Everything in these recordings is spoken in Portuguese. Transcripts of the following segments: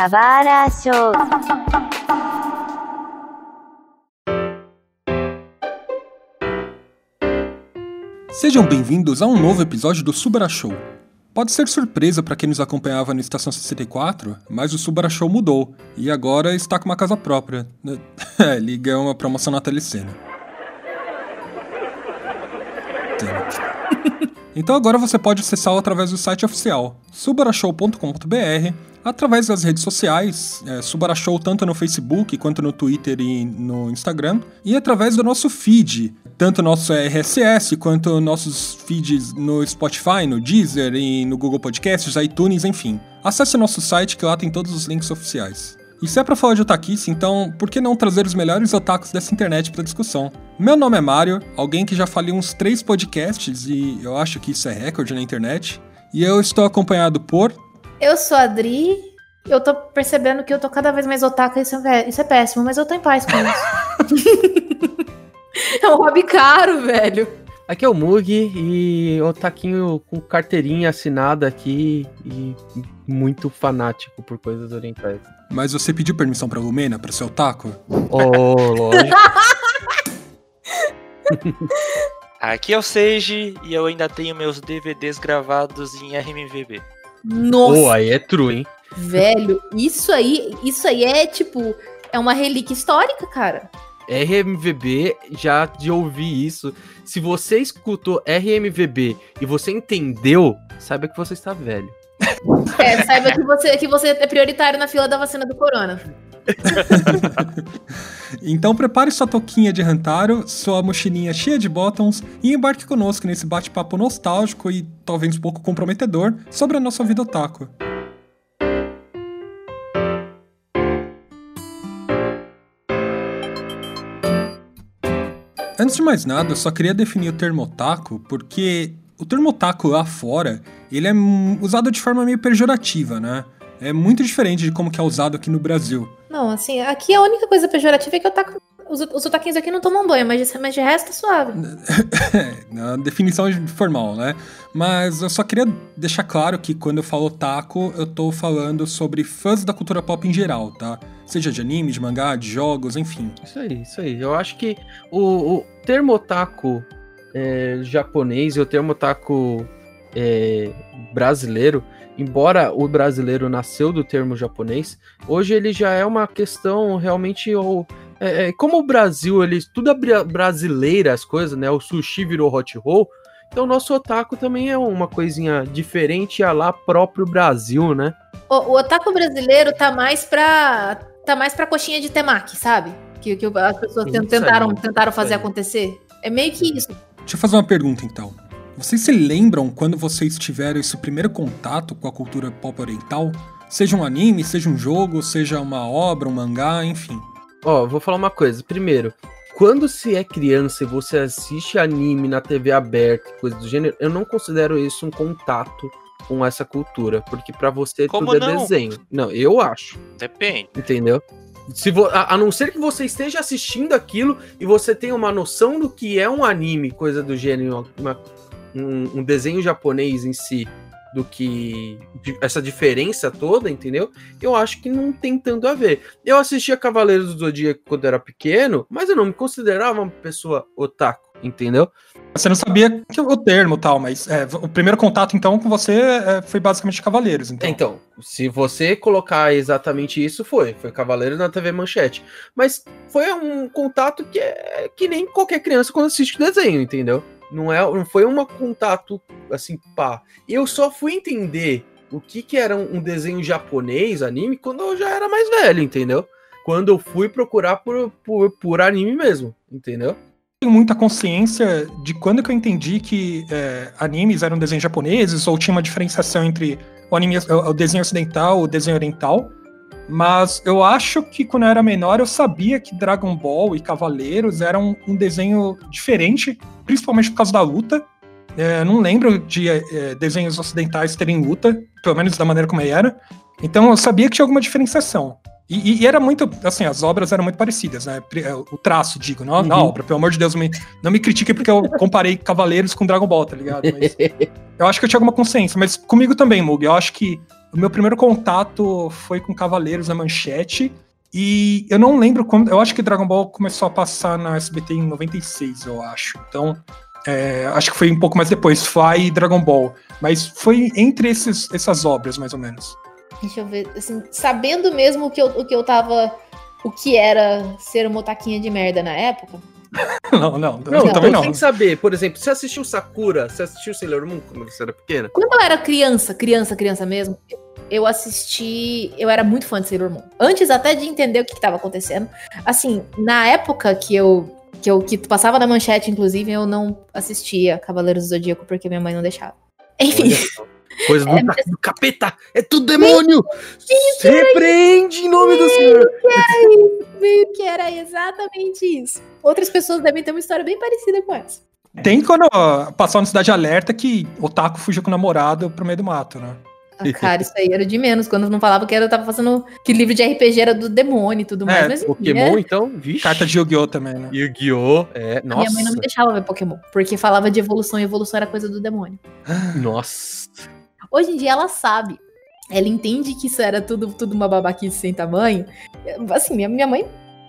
Kawara Show. Sejam bem-vindos a um novo episódio do Subara Show. Pode ser surpresa para quem nos acompanhava na Estação 64, mas o Subara Show mudou e agora está com uma casa própria. É, ganhou uma promoção na telecena. Então agora você pode acessá-lo através do site oficial subarashow.com.br, através das redes sociais, é, Subarashow tanto no Facebook quanto no Twitter e no Instagram, e através do nosso feed, tanto nosso RSS quanto nossos feeds no Spotify, no Deezer e no Google Podcasts, iTunes, enfim. Acesse nosso site que lá tem todos os links oficiais. E se é pra falar de otakice, então por que não trazer os melhores otakus dessa internet pra discussão? Meu nome é Mário, alguém que já falei uns três podcasts e eu acho que isso é recorde na internet. E eu estou acompanhado por. Eu sou a Adri. Eu tô percebendo que eu tô cada vez mais otaku e isso é, isso é péssimo, mas eu tô em paz com isso. é um hobby caro, velho. Aqui é o Mug e o taquinho com carteirinha assinada aqui e muito fanático por coisas orientais. Mas você pediu permissão pra Lumena pra ser otaku? Oh, lógico. Aqui é o Seiji e eu ainda tenho meus DVDs gravados em RMVB. Nossa, Pô, aí é true, hein? velho, isso aí, isso aí é tipo, é uma relíquia histórica, cara. RMVB, já de ouvir isso. Se você escutou RMVB e você entendeu, saiba que você está velho. É, saiba que você, que você é prioritário na fila da vacina do corona. Então prepare sua touquinha de Rantaro, sua mochilinha cheia de bottoms e embarque conosco nesse bate-papo nostálgico e talvez um pouco comprometedor sobre a nossa vida otaku. Antes de mais nada, eu só queria definir o termo otaku porque o termo otaku lá fora, ele é usado de forma meio pejorativa, né? É muito diferente de como que é usado aqui no Brasil. Não, assim, aqui a única coisa pejorativa é que eu taco, os, os otaquinhos aqui não tomam banho, mas, de- mas de resto tá suave. na definição formal, né? Mas eu só queria deixar claro que quando eu falo otaku, eu tô falando sobre fãs da cultura pop em geral, tá? Seja de anime, de mangá, de jogos, enfim. Isso aí, isso aí. Eu acho que o, o termo otaku é, japonês e o termo otaku é, brasileiro, embora o brasileiro nasceu do termo japonês, hoje ele já é uma questão realmente. Ou, é, é, como o Brasil, ele tudo é bra- brasileira as coisas, né? O sushi virou hot roll. Então o nosso otaku também é uma coisinha diferente a lá próprio Brasil, né? O, o otaku brasileiro tá mais pra. tá mais pra coxinha de temaki, sabe? Que, que as pessoas aí, tentaram, tentaram fazer acontecer. É meio que isso. Deixa eu fazer uma pergunta então. Vocês se lembram quando vocês tiveram esse primeiro contato com a cultura pop oriental? Seja um anime, seja um jogo, seja uma obra, um mangá, enfim. Ó, vou falar uma coisa. Primeiro, quando se é criança e você assiste anime na TV aberta, e coisa do gênero, eu não considero isso um contato com essa cultura, porque pra você Como tudo é não? desenho. Não, eu acho, Depende. entendeu? Se vo- a, a não ser que você esteja assistindo aquilo e você tenha uma noção do que é um anime, coisa do gênero, uma- um, um desenho japonês em si, do que essa diferença toda, entendeu? Eu acho que não tem tanto a ver. Eu assistia Cavaleiros do Zodíaco quando era pequeno, mas eu não me considerava uma pessoa otaku, entendeu? Você não sabia que o termo e tal, mas é, o primeiro contato então com você é, foi basicamente Cavaleiros, então. Então, se você colocar exatamente isso, foi. Foi Cavaleiros na TV Manchete. Mas foi um contato que é que nem qualquer criança quando assiste desenho, entendeu? Não, é, não foi um contato assim, pá. Eu só fui entender o que, que era um desenho japonês, anime, quando eu já era mais velho, entendeu? Quando eu fui procurar por, por, por anime mesmo, entendeu? tenho muita consciência de quando que eu entendi que é, animes eram desenhos japoneses ou tinha uma diferenciação entre o, anime, o desenho ocidental e o desenho oriental. Mas eu acho que quando eu era menor eu sabia que Dragon Ball e Cavaleiros eram um desenho diferente, principalmente por causa da luta. É, não lembro de é, desenhos ocidentais terem luta, pelo menos da maneira como era. Então eu sabia que tinha alguma diferenciação. E, e era muito, assim, as obras eram muito parecidas, né? É, O traço, digo, não, na Uhum. obra. Pelo amor de Deus, me- não me critique porque eu comparei Cavaleiros com Dragon Ball, tá ligado? Mas eu acho que eu tinha alguma consciência, mas comigo também, Mug. Eu acho que o meu primeiro contato foi com Cavaleiros na Manchete. E eu não lembro quando. Eu acho que Dragon Ball começou a passar na SBT em 96, eu acho. Então, é, acho que foi um pouco mais depois, Fly e Dragon Ball. Mas foi entre esses, essas obras, mais ou menos. Deixa eu ver, assim, sabendo mesmo o que eu, o que eu tava. O que era ser uma otaquinha de merda na época. Não, não, Não, eu também não. tem que saber. Por exemplo, você assistiu Sakura? Você assistiu Sailor Moon quando você era pequena? Quando eu era criança, criança, criança mesmo, eu assisti. Eu era muito fã de Sailor Moon. Antes até de entender o que estava acontecendo. Assim, na época que eu. Que, eu, que passava na manchete, inclusive, eu não assistia Cavaleiros do Zodíaco porque minha mãe não deixava. Enfim, Olha só. Coisa do, É, do capeta! É tudo demônio! Se repreende em nome do Senhor! meio que era exatamente isso. Outras pessoas devem ter uma história bem parecida com essa. Tem quando ó, passou na Cidade Alerta que Otaku fugiu com o namorado pro meio do mato, né? Ah, cara, isso aí era de menos. Quando não falava que era, eu tava fazendo. Que livro de RPG era do demônio e tudo mais. É, mas Pokémon, é- então, vixe. Carta de Yu-Gi-Oh! também, né? Yu-Gi-Oh! É, A minha mãe não nossa. me deixava ver Pokémon, porque falava de evolução e evolução era coisa do demônio. Nossa. Hoje em dia ela sabe. Ela entende que isso era tudo, tudo uma babaquice sem tamanho. Assim, minha, minha mãe,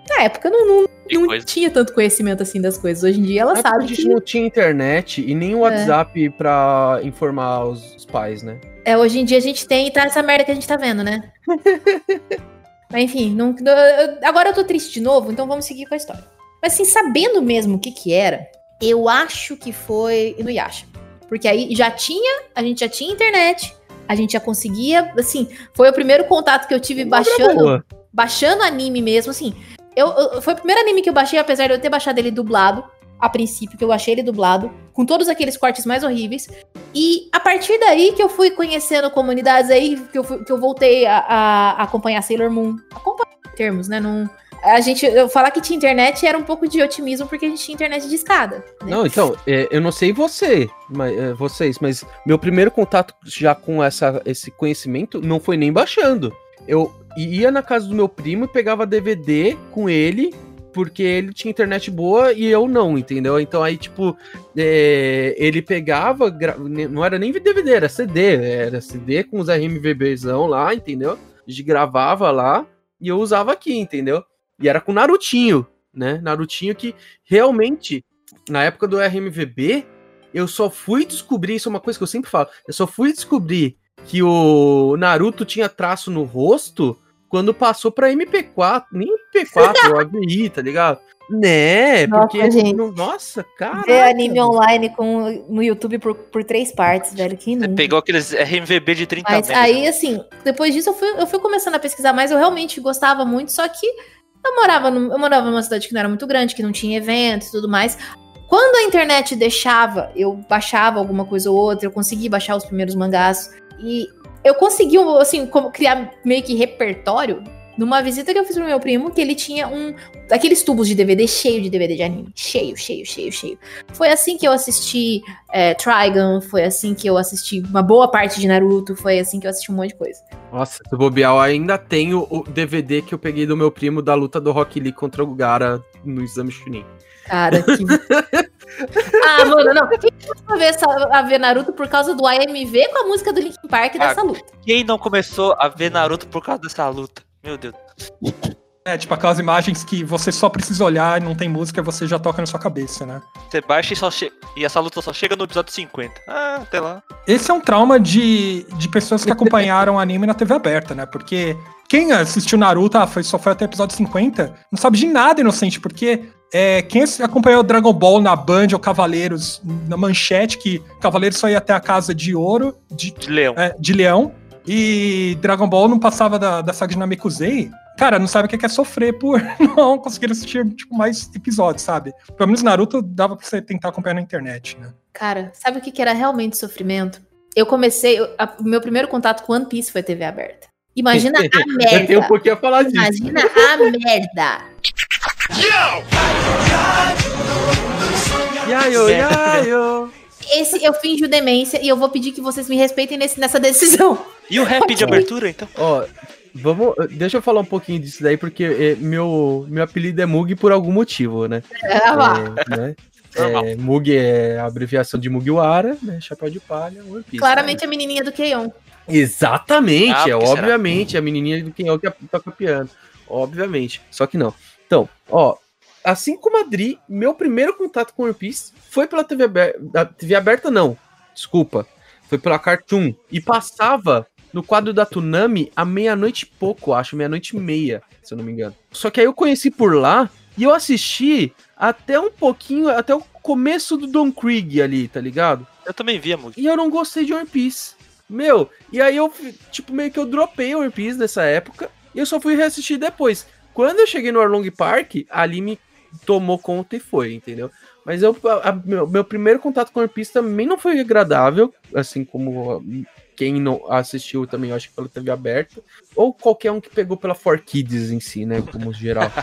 na época, não, não, não coisa. tinha tanto conhecimento assim das coisas. Hoje em dia ela Na época sabe a gente que. não tinha internet e nem o WhatsApp pra informar os, os pais, né? É, hoje em dia a gente tem e tá essa merda que a gente tá vendo, né? Mas enfim, não, agora eu tô triste de novo, então vamos seguir com a história. Mas assim, sabendo mesmo o que que era, eu acho que foi no Yasha. Porque aí já tinha, a gente já tinha internet, a gente já conseguia, assim, foi o primeiro contato que eu tive baixando, Boa. baixando anime mesmo, assim. Eu, eu- foi o primeiro anime que eu baixei, apesar de eu ter baixado ele dublado, a princípio, que eu achei ele dublado, com todos aqueles cortes mais horríveis. E a partir daí que eu fui conhecendo comunidades aí, que eu, fui- que eu voltei a, a- acompanhar Sailor Moon. Acompanhar termos, né? Não, a gente, eu falar que tinha internet era um pouco de otimismo, porque a gente tinha internet de escada. né? Não, então, é, eu não sei você, mas, é, vocês, mas meu primeiro contato já com essa, esse conhecimento não foi nem baixando. Eu ia na casa do meu primo e pegava DVD com ele, porque ele tinha internet boa e eu não, entendeu? Então aí, tipo, é, ele pegava, gra- não era nem DVD, era CD, era CD com os RMVBzão lá, entendeu? A gente gravava lá e eu usava aqui, entendeu? E era com Narutinho, né? Narutinho que realmente na época do RMVB, eu só fui descobrir, isso é uma coisa que eu sempre falo, eu só fui descobrir que o Naruto tinha traço no rosto quando passou pra MP4, nem MP4, o AVI, tá ligado? Né, Nossa, porque. gente. não- nossa, cara. Ver anime online com, no YouTube por, por três partes, velho. Que Você pegou aqueles RMVB de 30 Mas megas. aí, assim, depois disso eu fui, eu fui começando a pesquisar mais, eu realmente gostava muito, só que eu morava, num- eu morava numa cidade que não era muito grande, que não tinha eventos e tudo mais. Quando a internet deixava, eu baixava alguma coisa ou outra, eu consegui baixar os primeiros mangás. E eu consegui, assim, como criar meio que repertório numa visita que eu fiz pro meu primo, que ele tinha um. Aqueles tubos de DVD cheio de DVD de anime. Cheio, cheio, cheio, cheio. Foi assim que eu assisti é, Trigun, foi assim que eu assisti uma boa parte de Naruto, foi assim que eu assisti um monte de coisa. Nossa, se bobear, eu ainda tenho o DVD que eu peguei do meu primo da luta do Rock Lee contra o Gara no exame Chunin. Cara, que. ah, mano, não. Quem começou a ver, essa, a ver Naruto por causa do AMV com a música do Linkin Park Ah, dessa luta? Quem não começou a ver Naruto por causa dessa luta? Meu Deus. É, tipo aquelas imagens que você só precisa olhar e não tem música, você já toca na sua cabeça, né? Você baixa e só che... E essa luta só chega no episódio 50. Ah, até lá. Esse é um trauma de, de pessoas que acompanharam anime na TV aberta, né? Porque quem assistiu Naruto, ah, foi, só foi até o episódio 50, não sabe de nada, inocente, porque é, quem acompanhou Dragon Ball na Band ou Cavaleiros na manchete, que Cavaleiros só ia até a casa de ouro, de, De leão. é, de leão, e Dragon Ball não passava da, da saga de Namekusei, cara, não sabe o que é sofrer por não conseguir assistir tipo, mais episódios, sabe? Pelo menos Naruto dava pra você tentar acompanhar na internet, né? Cara, sabe o que, era realmente sofrimento? Eu comecei. O meu primeiro contato com One Piece foi TV aberta. Imagina a Eu tenho um merda. pouquinho a falar disso. Imagina a merda. Yayo, yayo. Esse eu finjo demência e eu vou pedir que vocês me respeitem nesse- nessa decisão. E o rap de abertura, então? Ó, Vamos, deixa eu falar um pouquinho disso daí, porque é, meu, meu apelido é Mug por algum motivo, né? É, lá. É, né? É, Mug é a abreviação de Mugiwara, né? Chapéu de palha, One Piece. Claramente a menininha do Keion. Exatamente, Ah, é obviamente a menininha do é o que toca piano. Obviamente. Só que não. Então, ó, assim como a Dri, meu primeiro contato com One Piece foi pela TV aberta. TV aberta, não. Desculpa. Foi pela Cartoon. E passava no quadro da Tsunami à meia-noite e pouco, acho, meia-noite e meia, se eu não me engano. Só que aí eu conheci por lá e eu assisti até um pouquinho, até o começo do Don Krieg ali, tá ligado? Eu também via, Mug. E eu não gostei de One Piece. Meu, e aí eu, tipo, meio que eu dropei One Piece nessa época e eu só fui reassistir depois. Quando eu cheguei no Arlong Park, ali me tomou conta e foi, entendeu? Mas eu, a- a- meu, meu primeiro contato com One Piece também não foi agradável, assim como quem não assistiu também, eu acho que pela TV aberta, ou qualquer um que pegou pela 4Kids em si, né, como geral.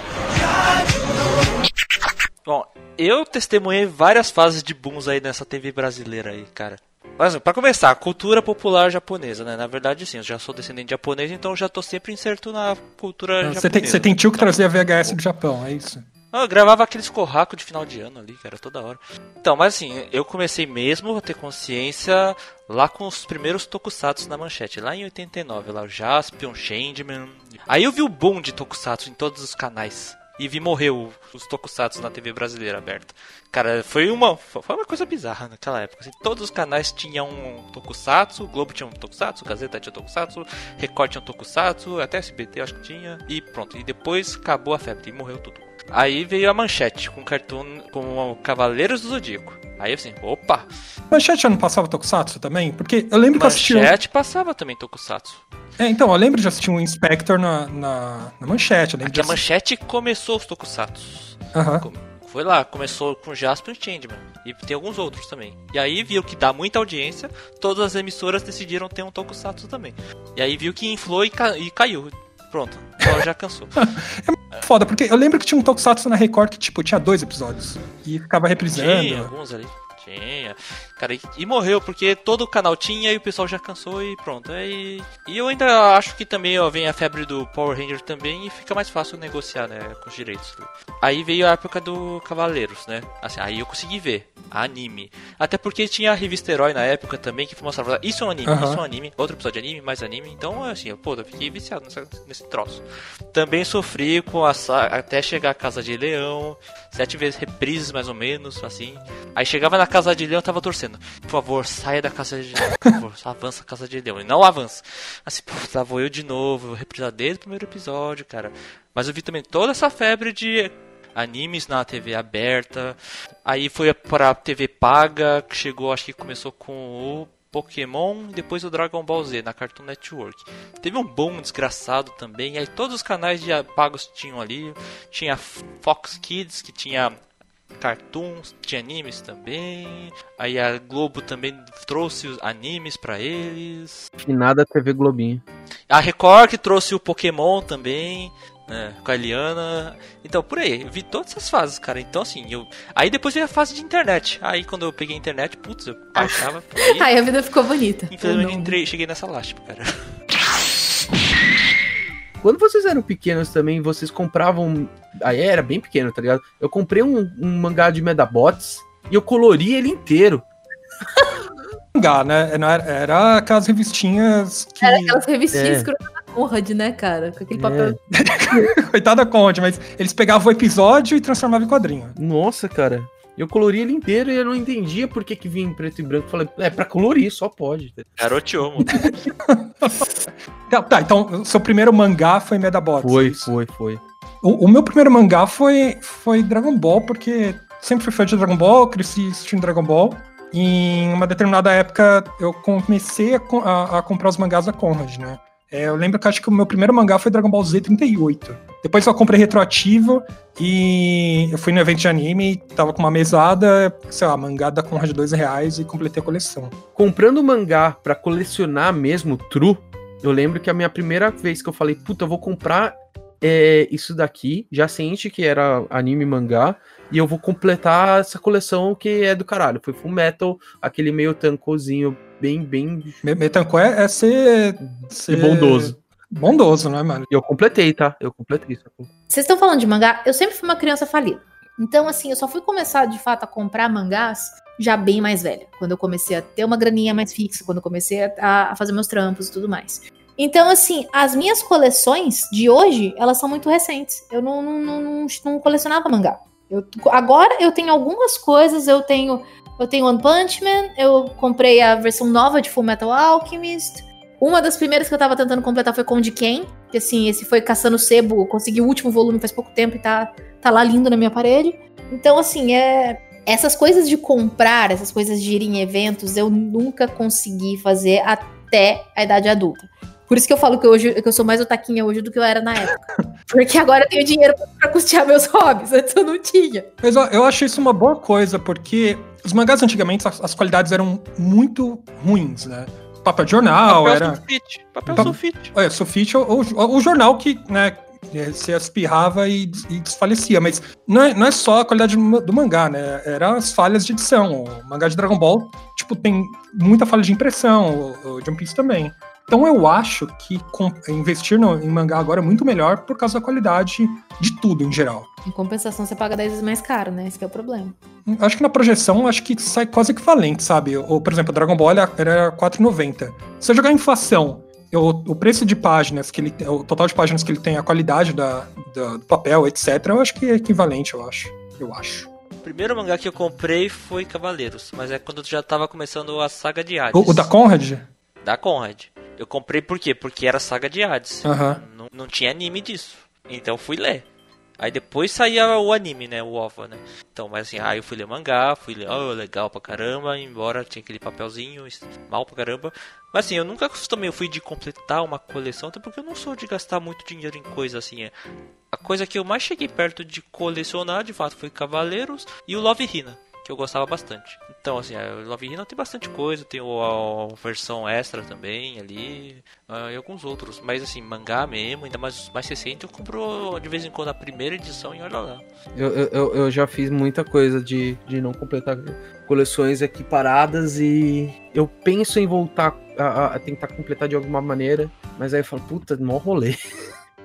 Bom, eu testemunhei várias fases de booms aí nessa TV brasileira aí, cara. Mas, pra começar, cultura popular japonesa, né? Na verdade, sim, eu já sou descendente de japonês, então eu já tô sempre inserto na cultura japonesa. Você tem, você tem tio que trazia VHS do Japão, é isso? Ah, Eu gravava aqueles corracos de final de ano ali, cara, toda hora. Então, mas assim, eu comecei mesmo a ter consciência lá com os primeiros tokusatsu na manchete, lá em 89, lá o Jaspion, Changeman. Aí eu vi o boom de tokusatsu em todos os canais. E vi morrer o- os tokusatsu na TV brasileira aberta. Cara, foi uma, foi uma coisa bizarra naquela época. assim. todos os canais tinham um tokusatsu, o Globo tinha um tokusatsu, Gazeta tinha tokusatsu, Record tinha um tokusatsu, até SBT acho que tinha. E pronto, e depois acabou a febre e morreu tudo. Aí veio a manchete com cartoon com o Cavaleiros do Zodíaco. Aí assim, opa, Manchete já não passava Tokusatsu também? Porque eu lembro que eu assisti. um- manchete passava também Tokusatsu. É, então, eu lembro de assistir um Inspector na, na, na manchete. Eu Aqui a manchete começou os Tokusatsu. Aham. Com- Foi lá, começou com Jasper e Changeman. E tem alguns outros também. E aí viu que dá muita audiência, todas as emissoras decidiram ter um Tokusatsu também. E aí viu que inflou e, ca- e caiu. Pronto, agora já cansou. Foda, porque eu lembro que tinha um Tokusatsu na Record que, tipo, tinha dois episódios. E ficava reprisando. Tinha alguns ali. Tinha. Cara, e, e morreu, porque todo o canal tinha e o pessoal já cansou e pronto. Aí, e eu ainda acho que também ó, vem a febre do Power Ranger também e fica mais fácil negociar, né, com os direitos. Aí veio a época do Cavaleiros, né? Assim, aí eu consegui ver anime. Até porque tinha a revista Herói na época também que mostrava isso é um anime, Aham. isso é um anime, outro episódio de anime, mais anime. Então, assim, eu, pô, eu fiquei viciado nessa- nesse troço. Também sofri com a até chegar a Casa de Leão, sete vezes reprises mais ou menos, assim. Aí chegava na Casa de Leão, eu tava torcendo. Por favor, saia da Casa de Leão. Por favor, avança a Casa de Leão. E não avança. Assim, pô, lá vou eu de novo, eu reprisar desde o primeiro episódio, cara. Mas eu vi também toda essa febre de animes na TV aberta. Aí foi pra TV paga, que chegou, acho que começou com o Pokémon depois o Dragon Ball Z na Cartoon Network. Teve um boom desgraçado também. Aí todos os canais de pagos tinham ali. Tinha Fox Kids, que tinha cartoons, tinha animes também. Aí a Globo também trouxe os animes pra eles. E nada TV Globinho. A Record que trouxe o Pokémon também. né, com a Eliana. Então, por aí, eu vi todas essas fases, cara. Então, assim, eu. Aí depois veio a fase de internet. Aí quando eu peguei a internet, putz, eu baixava. Aí, Aí a vida ficou bonita. infelizmente entrei, cheguei nessa lástima, cara. Quando vocês eram pequenos também, vocês compravam. Aí era bem pequeno, tá ligado? Eu comprei um, um mangá de Medabots e eu colori ele inteiro. Mangá, né? Era, era aquelas revistinhas que. Era aquelas revistinhas É. escrotas da Conrad, né, cara? Com aquele papel. Coitada Conde, mas eles pegavam o episódio e transformavam em quadrinho. Nossa, cara. Eu colori ele inteiro e eu não entendia por que, que vinha em preto e branco. Falei, é pra colorir, só pode. Garoteou, mano. Tá, tá, então o seu primeiro mangá foi Medabots. Foi, é foi, foi. O, o meu primeiro mangá foi, foi Dragon Ball, porque sempre fui fã de Dragon Ball, cresci assistindo Dragon Ball. E em uma determinada época eu comecei a, a- a comprar os mangás da Conrad, né? É, eu lembro que acho que o meu primeiro mangá foi Dragon Ball Z 38. Depois eu comprei retroativo e eu fui no evento de anime, tava com uma mesada, sei lá, mangá da Conrad dois reais e completei a coleção. Comprando mangá pra colecionar mesmo, true, eu lembro que a minha primeira vez que eu falei, puta, eu vou comprar é, isso daqui, já ciente que era anime mangá, e eu vou completar essa coleção que é do caralho. Foi Full Metal, aquele meio tancozinho, bem, bem Me- Metanco é, é ser, ser. bondoso. bondoso, né, mano? E eu completei, tá? Eu completei isso. Vocês estão falando de mangá? Eu sempre fui uma criança falida. Então, assim, eu só fui começar de fato a comprar mangás já bem mais velha. Quando eu comecei a ter uma graninha mais fixa, quando eu comecei a, a fazer meus trampos e tudo mais. Então, assim, as minhas coleções de hoje, elas são muito recentes. Eu não, não, não, não colecionava mangá. Eu, agora eu tenho algumas coisas, eu tenho eu tenho One Punch Man, eu comprei a versão nova de Full Metal Alchemist. Uma das primeiras que eu tava tentando completar foi Conde Ken, que assim, esse foi caçando sebo, consegui o último volume faz pouco tempo e tá, tá lá lindo na minha parede. Então, assim, é. Essas coisas de comprar, essas coisas de ir em eventos, eu nunca consegui fazer até a idade adulta. Por isso que eu falo que hoje que eu sou mais otaquinha hoje do que eu era na época. Porque agora eu tenho dinheiro para custear meus hobbies, antes eu não tinha. Mas ó, eu acho isso uma boa coisa, porque os mangás antigamente as, as qualidades eram muito ruins, né? Papel de jornal, Papel era. sulfite. Papel Pa- sulfite. Olha, sulfite é o, jornal que, né, é, se espirrava e, e desfalecia, mas não é, não é só a qualidade do, ma- do mangá, né? Eram as falhas de edição. O mangá de Dragon Ball, tipo, tem muita falha de impressão, o, o One Piece também. Então eu acho que com- investir no- em mangá agora é muito melhor por causa da qualidade de tudo em geral. Em compensação, você paga 10 vezes mais caro, né? Esse que é o problema. Acho que na projeção, acho que sai quase equivalente, sabe? Ou, por exemplo, o Dragon Ball era era 4,90. Se eu jogar inflação, eu- o preço de páginas que ele tem, o total de páginas que ele tem, a qualidade da, da- do papel, etc., eu acho que é equivalente, eu acho. Eu acho. O primeiro mangá que eu comprei foi Cavaleiros, mas é quando já tava começando a saga de Hades. O, o da Conrad? Da Conrad. Eu comprei por quê? Porque era saga de Hades. Aham. Não, não tinha anime disso. Então eu fui ler. Aí depois saía o anime, né? O OVA, né? Então, mas assim, aí eu fui ler mangá, fui ler, oh, legal pra caramba, embora tinha aquele papelzinho, mal pra caramba. Mas assim, eu nunca acostumei, eu fui de completar uma coleção, até porque eu não sou de gastar muito dinheiro em coisa assim. É. A coisa que eu mais cheguei perto de colecionar, de fato, foi Cavaleiros e o Love Hina, que eu gostava bastante. Então, assim, o Love Hina tem bastante coisa, tem o- a, versão extra também ali, ah, e alguns outros. Mas assim, mangá mesmo, ainda mais, mais recente, eu compro de vez em quando a primeira edição e olha lá. Eu, eu, eu- já fiz muita coisa de, de não completar coleções equiparadas e eu penso em voltar a, a- a tentar completar de alguma maneira, mas aí eu falo, puta, mó rolê.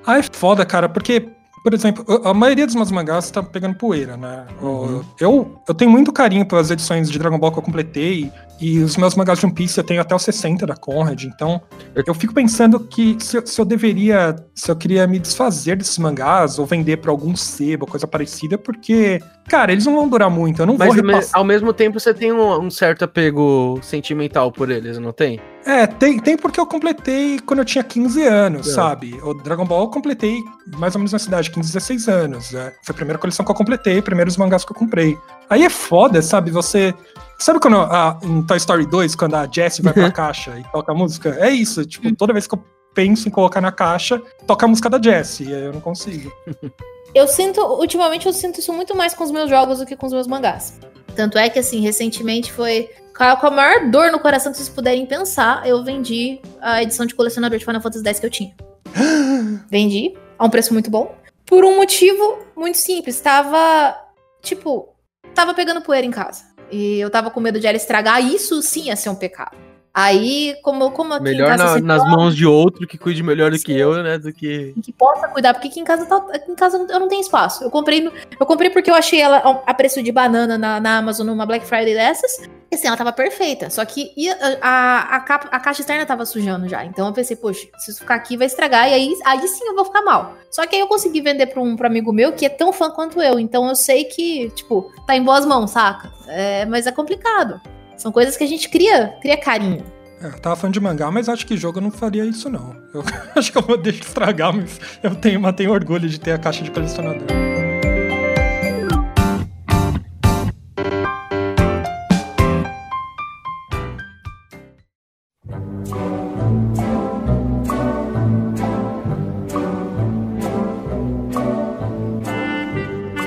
Ah, é foda, cara, porque, por exemplo, a maioria dos meus mangás tá pegando poeira, né? O- Uhum. Eu, eu tenho muito carinho pelas edições de Dragon Ball que eu completei, e os meus mangás de One Piece eu tenho até os 60 da Conrad, então eu fico pensando que se, eu- se eu deveria, se eu queria me desfazer desses mangás, ou vender pra algum sebo, coisa parecida, porque, cara, eles não vão durar muito, eu não Mas vou repassar. ao mesmo tempo você tem um, um certo apego sentimental por eles, não tem? É, tem, tem porque eu completei quando eu tinha 15 anos, É. sabe? O Dragon Ball eu completei mais ou menos na cidade, 15, 16 anos. né? Foi a primeira coleção que eu completei, primeiros mangás que eu comprei. Aí é foda, sabe? Você. Sabe quando a, em Toy Story 2, quando a Jessie vai pra caixa e toca a música? É isso, tipo, toda vez que eu penso em colocar na caixa, toca a música da Jessie, e eu não consigo. Eu sinto, ultimamente eu sinto isso muito mais com os meus jogos do que com os meus mangás. Tanto é que, assim, recentemente foi com a maior dor no coração que vocês puderem pensar, eu vendi a edição de colecionador de Final Fantasy X que eu tinha. vendi a um preço muito bom. Por um motivo muito simples. Tava, tipo, tava pegando poeira em casa. E eu tava com medo de ela estragar. Isso sim ia ser um pecado. Aí, como, como aqui Melhor na- nas mãos de outro que cuide melhor do que Sim. eu, né? Do que. que possa cuidar, porque aqui em casa, tá, aqui em casa eu não tenho espaço. Eu comprei, no- eu comprei porque eu achei ela a- preço de banana na, na Amazon numa Black Friday dessas. E assim, ela tava perfeita. Só que a, a, capa- a caixa externa tava sujando já. Então eu pensei, poxa, se isso ficar aqui vai estragar. E aí, aí sim eu vou ficar mal. Só que aí eu consegui vender pra um pra amigo meu que é tão fã quanto eu. Então eu sei que, tipo, tá em boas mãos, saca? É, mas é complicado. São coisas que a gente cria, cria carinho. É, eu tava fã de mangá, mas acho que jogo eu não faria isso, não. Eu acho que eu vou deixar estragar, mas eu tenho, mantenho orgulho de ter a caixa de colecionador.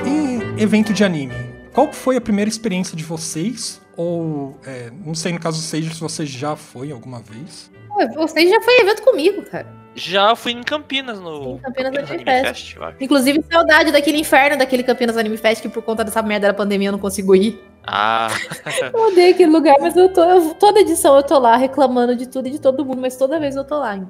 Em evento de anime, qual foi a primeira experiência de vocês? Ou, é, não sei, no caso seja se você já foi alguma vez. Você já foi em evento comigo, cara. Já fui em Campinas no Em Campinas Anime Anime Fest. Fest. Inclusive, saudade daquele inferno daquele Campinas Anime Fest, que por conta dessa merda da pandemia eu não consigo ir. Ah, Eu odeio aquele lugar, mas eu tô. eu- toda edição eu tô lá reclamando de tudo e de todo mundo, mas toda vez eu tô lá ainda.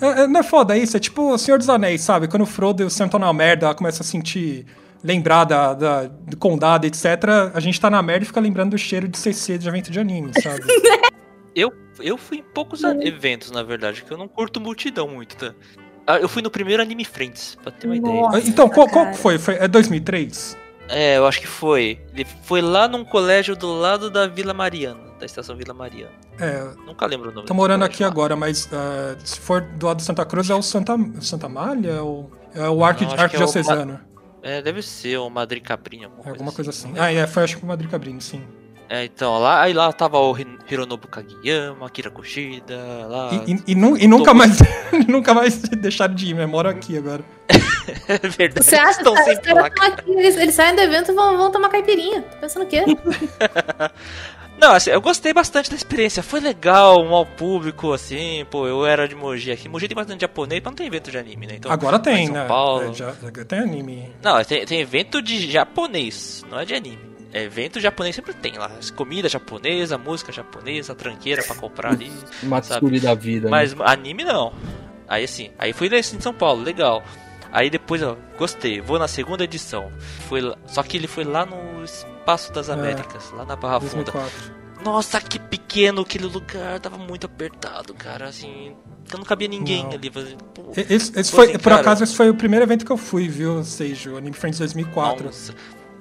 É, é, não é foda isso? É tipo o Senhor dos Anéis, sabe? Quando o Frodo e o Sam estão na merda, ela começa a sentir. Lembrar da, da- do condado, etc. A gente tá na merda e fica lembrando do cheiro de CC de evento de anime, sabe? Eu, eu fui em poucos a- eventos, na verdade, que eu não curto multidão muito, tá? Ah, Eu fui no primeiro Anime Friends, pra ter uma ideia. Nossa, então, qual, qual foi? foi? É 2003? É, eu acho que foi. Ele foi lá num colégio do lado da Vila Mariana, da estação Vila Mariana. É, Nunca lembro o nome tô do morando colégio aqui lá. agora, mas ah, se for do lado de Santa Cruz é o Santa, Santa Malha? É o, é o Não, que é o Arquidiocesano. É, deve ser o Madrid Cabrinha, alguma, É alguma coisa assim. né? Ah, é, foi acho que o Madrid Cabrini, sim. É, então, lá, aí lá tava o Hi- Hironobu Kageyama, Akira Kushida, lá... E, e- e nu- e nunca mais nunca mais deixaram de ir, né? Moro aqui agora. É verdade, Você acha que eles, eles saem do evento e vão, vão tomar caipirinha? Tô pensando o quê? Não, assim, eu gostei bastante da experiência. Foi legal, um ao público, assim, pô, eu era de Mogi aqui. Mogi tem bastante japonês, mas não tem evento de anime, né? Então, agora tem, São né? Paulo. É, já, já tem anime. Não, tem, tem evento de japonês, não é de anime. É, evento japonês sempre tem lá. Comida japonesa, música japonesa, tranqueira pra comprar ali. Matsuri da vida. né? Mas anime não. Aí assim, aí fui nesse em São Paulo, legal. Aí depois, ó, gostei, vou na segunda edição. Foi lá- só que ele foi lá no Espaço das É. Américas, lá na Barra Funda. 2004. Nossa, que pequeno aquele lugar, tava muito apertado, cara, assim. Não cabia ninguém Não. ali. Pô, Esse, foi, assim, por cara- acaso, esse foi o primeiro evento que eu fui, viu, Seijo? Anime Friends 2004. nossa.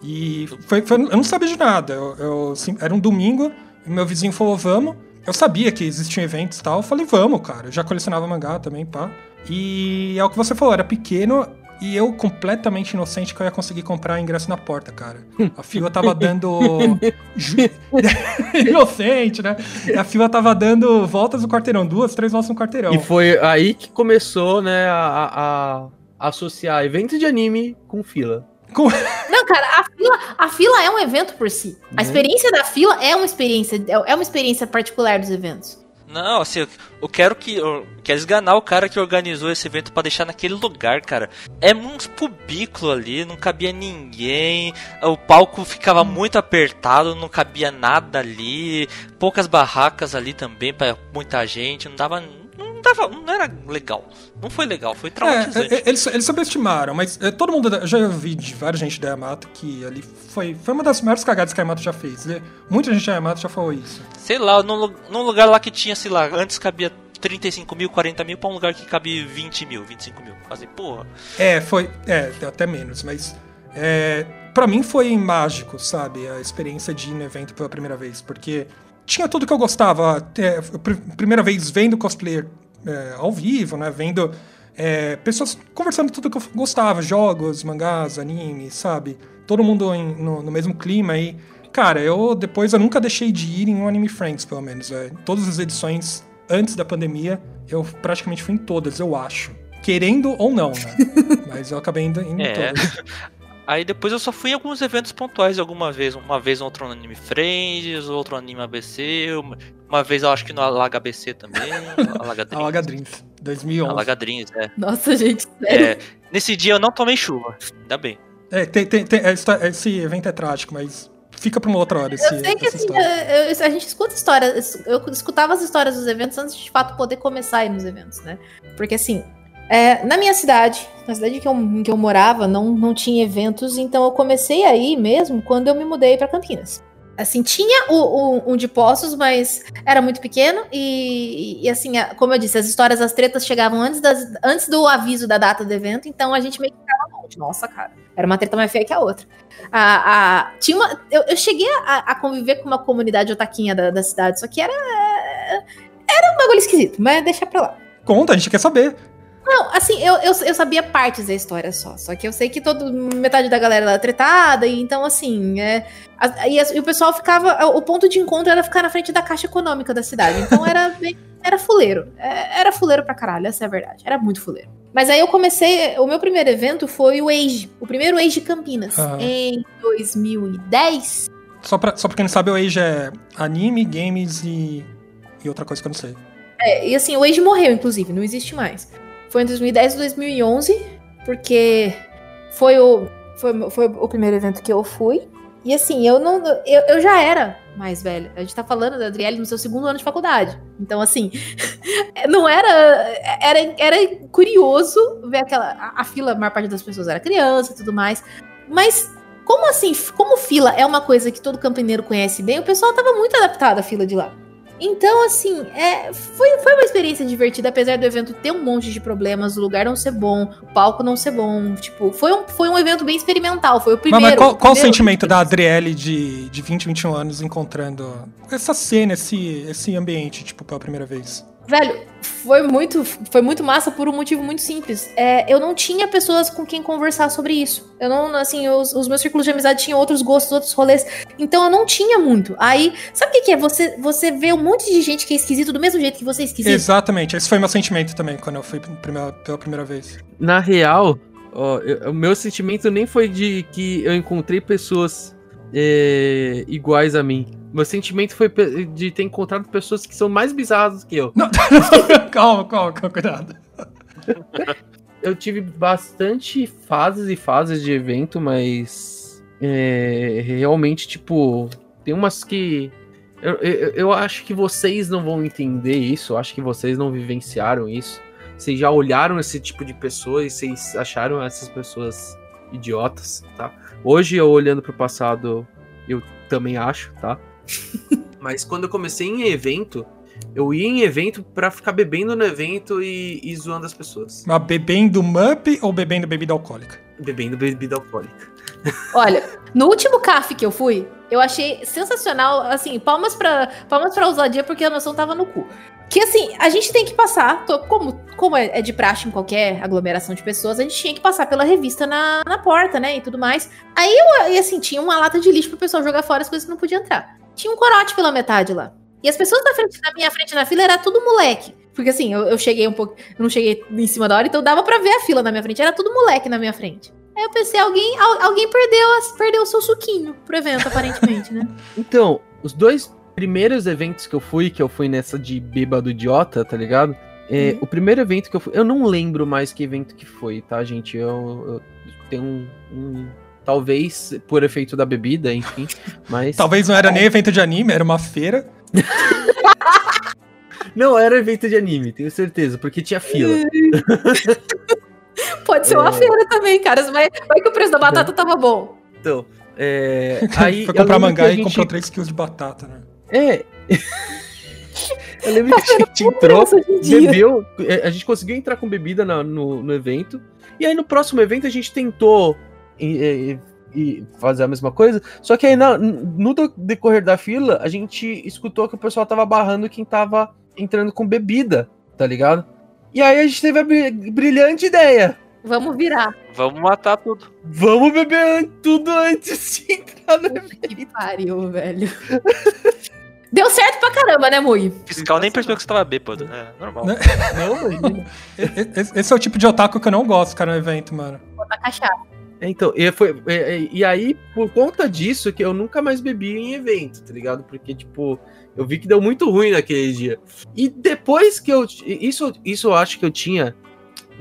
E foi, foi- eu não sabia de nada. Eu, eu, sim, era um domingo, meu vizinho falou, vamos. Eu sabia que existiam eventos e tal. Eu falei, vamos, cara. Eu já colecionava mangá também, pá. E é o que você falou, era pequeno e eu completamente inocente que eu ia conseguir comprar ingresso na porta, cara. A fila tava dando. inocente, né? E a fila tava dando voltas no quarteirão, duas, três voltas no quarteirão. E foi aí que começou, né, a, a- a associar eventos de anime com fila. Com- Não, cara, a fila, a fila é um evento por si. A Né? experiência da fila é uma experiência, é uma experiência particular dos eventos. Não, assim, eu- quero que. Eu quero esganar o cara que organizou esse evento pra deixar naquele lugar, cara. É uns cubículos ali, não cabia ninguém. O palco ficava muito apertado, não cabia nada ali. Poucas barracas ali também pra muita gente. Não dava. Não dava. Não era legal. Não foi legal, foi traumatizante. É, é, eles, eles subestimaram, mas é, todo mundo. Eu já ouvi de várias gente da Yamato que ali foi, foi uma das maiores cagadas que a Yamato já fez. né? Muita gente da Yamato já falou isso. Sei lá, num, num lugar lá que tinha, sei lá, antes cabia 35 mil, 40 mil, pra um lugar que cabia 20 mil, 25 mil. Fazer, porra. É, foi. É, até menos, mas. É, pra mim foi mágico, sabe? A experiência de ir no evento pela primeira vez, porque tinha tudo que eu gostava. Primeira vez vendo cosplayer é, ao vivo, né? Vendo é, pessoas conversando tudo que eu gostava, jogos, mangás, animes, sabe? Todo mundo em- no, no mesmo clima e. Cara, eu depois eu nunca deixei de ir em um Anime Friends, pelo menos. É. Todas as edições antes da pandemia, eu praticamente fui em todas, eu acho. Querendo ou não, né? Mas eu acabei indo em É. todas. Aí depois eu só fui em alguns eventos pontuais alguma vez. Uma vez outro no Anime Friends, outro Anime ABC. Uma, uma vez eu acho que no Alaga ABC também. Alaga A Dreams. Laga Dreams, 2011. Alaga Dreams, é. Nossa, gente, sério. É, Nesse dia eu não tomei chuva. Ainda bem. É, tem, tem, tem- essa- esse evento é trágico, mas fica pra uma outra hora esse, Eu sei que assim, história. eu- eu- a gente escuta histórias. Eu escutava as histórias dos eventos antes de, de fato poder começar a ir nos eventos, né? Porque assim, é, na minha cidade, na cidade que eu, em que eu morava, não, não tinha eventos, então eu comecei a ir mesmo quando eu me mudei pra Campinas. Assim, tinha o, o- um de Poços, mas era muito pequeno e, e, assim, como eu disse, as histórias, as tretas chegavam antes, das, antes do aviso da data do evento, então a gente meio que ficava longe. Nossa, cara, era uma treta mais feia que a outra. A, a- tinha uma, eu, eu cheguei a, a conviver com uma comunidade otaquinha da, da cidade, só que era. Era um bagulho esquisito, mas deixa pra lá. Conta, a gente quer saber. Não, assim, eu, eu, eu sabia partes da história só. Só que eu sei que todo, metade da galera era tretada, e então, assim. É, a- e, as- e o pessoal ficava. O ponto de encontro era ficar na frente da caixa econômica da cidade. Então era bem. Era fuleiro. É, era fuleiro pra caralho, essa é a verdade. Era muito fuleiro. Mas aí eu comecei. O meu primeiro evento foi o Age. O primeiro Age Campinas. Ah. Em 2010. Só pra, só pra quem não sabe, o Age é anime, games e, e outra coisa que eu não sei. É, e assim, o Age morreu, inclusive, não existe mais. Foi em 2010 e 2011, porque foi o, foi, foi o primeiro evento que eu fui. E assim, eu não. Eu, eu já era mais velha. A gente tá falando da Adriele no seu segundo ano de faculdade. Então, assim, não era. Era, era curioso ver aquela. A, a fila, a maior parte das pessoas era criança e tudo mais. Mas como assim, como fila é uma coisa que todo campineiro conhece bem, o pessoal tava muito adaptado à fila de lá. Então, assim, é, foi, foi uma experiência divertida, apesar do evento ter um monte de problemas, o lugar não ser bom, o palco não ser bom. Tipo, foi um, foi um evento bem experimental, foi o primeiro. Mas, mas qual, o qual o sentimento da Adriele de, de 20, 21 anos encontrando essa cena, esse, esse ambiente, tipo, pela primeira vez? Velho, foi muito, foi muito massa por um motivo muito simples. É, eu não tinha pessoas com quem conversar sobre isso. Eu não, assim, os, os meus círculos de amizade tinham outros gostos, outros rolês. Então eu não tinha muito. Aí, sabe o que, que é? Você, você vê um monte de gente que é esquisito do mesmo jeito que você é esquisito. Exatamente, esse foi meu sentimento também, quando eu fui primeira- pela primeira vez. Na real, ó, eu- o meu sentimento nem foi de que eu encontrei pessoas é, iguais a mim. Meu sentimento foi de ter encontrado pessoas que são mais bizarras que eu. Não, calma, calma, calma, cuidado. Eu tive bastante fases e fases de evento, mas é, realmente, tipo, tem umas que. Eu, eu, eu acho que vocês não vão entender isso, eu acho que vocês não vivenciaram isso. Vocês já olharam esse tipo de pessoa e vocês acharam essas pessoas idiotas, tá? Hoje, eu olhando pro passado, eu também acho, tá? Mas quando eu comecei em evento, eu ia em evento pra ficar bebendo no evento e, e zoando as pessoas. Mas bebendo MUP ou bebendo bebida alcoólica? Bebendo bebida alcoólica. Olha, no último CAF que eu fui, eu achei sensacional, assim, palmas pra, palmas pra ousadia, porque a noção tava no cu. Que assim, a gente tem que passar, to- como, como é é de praxe em qualquer aglomeração de pessoas, a gente tinha que passar pela revista na, na porta, né, e tudo mais. Aí eu, assim, tinha uma lata de lixo pro pessoal jogar fora as coisas que não podiam entrar. Tinha um corote pela metade lá. E as pessoas na, frente, na minha frente na fila era tudo moleque. Porque assim, eu, eu cheguei um pouco. Eu não cheguei em cima da hora, então dava pra ver a fila na minha frente. Era tudo moleque na minha frente. Aí eu pensei, alguém, al- alguém perdeu, perdeu o seu suquinho pro evento, aparentemente, né? Então, os dois primeiros eventos que eu fui, que eu fui nessa de bêbado idiota, tá ligado? É, Uhum. O primeiro evento que eu fui, eu não lembro mais que evento que foi, tá, gente? Eu, eu tenho um, um- Talvez por efeito da bebida, enfim, mas. Talvez não era nem evento de anime, era uma feira. Não, era evento de anime, tenho certeza, porque tinha fila. Pode ser uma É. feira também, cara. Vai, vai que o preço da batata tava bom. Então, é. Aí, Foi comprar mangá e gente- comprou 3 quilos de batata, né? É. eu lembro que a gente entrou. Bebeu, é, a gente conseguiu entrar com bebida na- no, no evento. E aí no próximo evento a gente tentou e, e- fazer a mesma coisa. Só que aí na- no decorrer da fila, a gente escutou que o pessoal tava barrando quem tava entrando com bebida, tá ligado? E aí a gente teve a bri- brilhante ideia. Vamos virar. Vamos matar tudo. Vamos beber tudo antes de entrar no evento. Que pariu, velho. Deu certo pra caramba, né, Mui? O fiscal nem percebeu que você tava bêbado, né? Normal. Né? Não, imagina. E- e- Esse é o tipo de otaku que eu não gosto, cara, no evento, mano. Botar cachaça. É, Então, e, foi, é, é, e aí, por conta disso, que eu nunca mais bebi em evento, tá ligado? Porque, tipo, eu vi que deu muito ruim naquele dia. E depois que eu. Isso, isso eu acho que eu tinha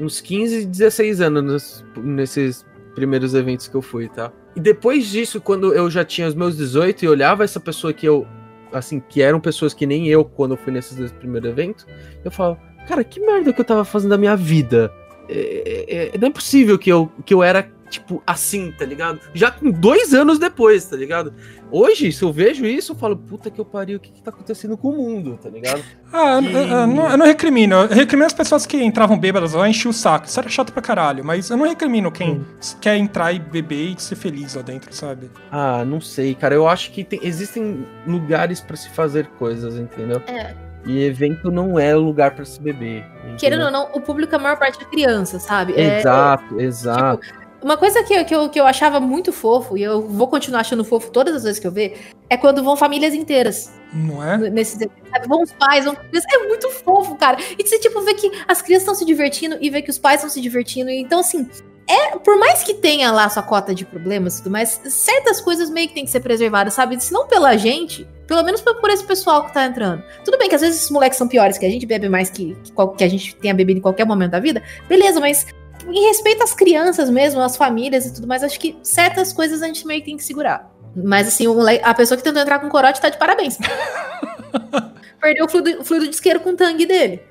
uns 15, 16 anos nos- nesses primeiros eventos que eu fui, tá? E depois disso, quando eu já tinha os meus 18 e olhava essa pessoa que eu. Assim, que eram pessoas que nem eu quando eu fui nesses dois primeiros eventos, eu falo, cara, que merda que eu tava fazendo da minha vida? É, é- não é possível que eu, que eu era, tipo, assim, tá ligado? Já com dois anos depois, tá ligado? Hoje, se eu vejo isso, eu falo, puta que eu pariu, o que que tá acontecendo com o mundo, tá ligado? Ah, eu, E- eu- eu não, eu não recrimino. Eu recrimino as pessoas que entravam bêbadas lá e enchiam o saco. Isso era chato pra caralho. Mas eu não recrimino quem quer entrar e beber e ser feliz lá dentro, sabe? Ah, não sei, cara. Eu acho que tem- existem lugares pra se fazer coisas, entendeu? É. E evento não é lugar pra se beber. entendeu? Querendo ou não, o público, a maior parte é criança, sabe? É- Exato, exato. Uma coisa que, eu- que, eu, que eu achava muito fofo, e eu vou continuar achando fofo todas as vezes que eu ver, é quando vão famílias inteiras Não é? nesses sabe? Vão os pais, vão crianças. É muito fofo, cara. E você, tipo, vê que as crianças estão se divertindo e vê que os pais estão se divertindo. Então, assim, é, por mais que tenha lá sua cota de problemas e tudo mais, certas coisas meio que tem que ser preservadas, sabe? Se não pela gente, pelo menos por esse pessoal que tá entrando. Tudo bem que às vezes esses moleques são piores, que a gente bebe mais que, que a gente tenha bebido em qualquer momento da vida. Beleza, mas em respeito às crianças mesmo, às famílias e tudo mais, acho que certas coisas a gente meio que tem que segurar. Mas assim, a pessoa que tentou entrar com corote tá de parabéns. Perdeu o fluido, o fluido de isqueiro com o tangue dele.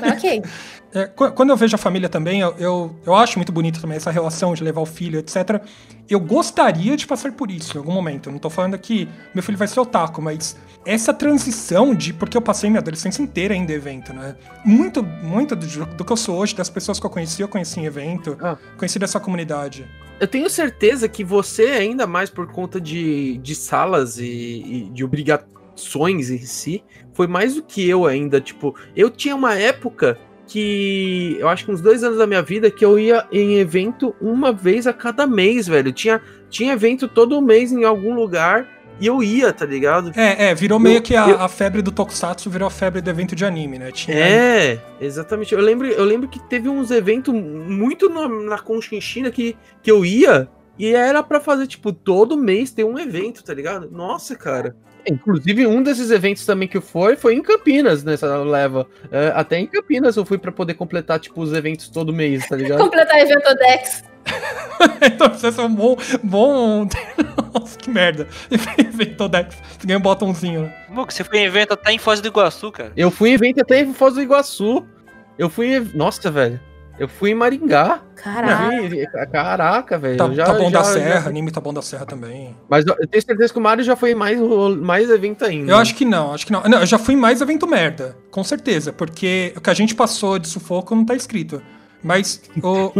Mas ok. É, qu- quando eu vejo a família também, eu, eu, eu acho muito bonito também essa relação de levar o filho, etc. Eu gostaria de passar por isso em algum momento. Eu não tô falando que meu filho vai ser otaku, mas essa transição de. Porque eu passei minha adolescência inteira em evento, né? Muito, muito do, do que eu sou hoje, das pessoas que eu conheci, eu conheci em evento, Ah. conheci dessa comunidade. Eu tenho certeza que você, ainda mais por conta de, de salas e, e de obrigações em si, foi mais do que eu ainda. Tipo, eu tinha uma época que eu acho que uns dois anos da minha vida que eu ia em evento uma vez a cada mês, velho. Tinha, tinha evento todo mês em algum lugar e eu ia, tá ligado? É, é, virou meio Eu- que a, eu- a febre do Tokusatsu virou a febre do evento de anime, né? Tinha, É, exatamente. Eu lembro, eu lembro que teve uns eventos muito na, na Conchinchina que, que eu ia e era pra fazer, tipo, todo mês ter um evento, tá ligado? Nossa, cara. Inclusive, um desses eventos também que foi, foi em Campinas, nessa leva. É, até em Campinas eu fui pra poder completar, tipo, os eventos todo mês, tá ligado? Completar evento Dex. então você é um bom. bom... Nossa, que merda. Inventou Dex. Você ganha um botãozinho, né? Você foi em evento até em Foz do Iguaçu, cara. Eu fui em evento até em Foz do Iguaçu. Eu fui em... Nossa, velho. Eu fui em Maringá. Caraca. Vi- Caraca, velho. Tá, já- tá bom já- da já- Serra, anime tá bom da Serra também. Mas eu eu tenho certeza que o Mario já foi em mais, mais evento ainda. Eu acho que não, acho que não. Não, eu já fui em mais evento merda, com certeza, porque o que a gente passou de sufoco não tá escrito. Mas o.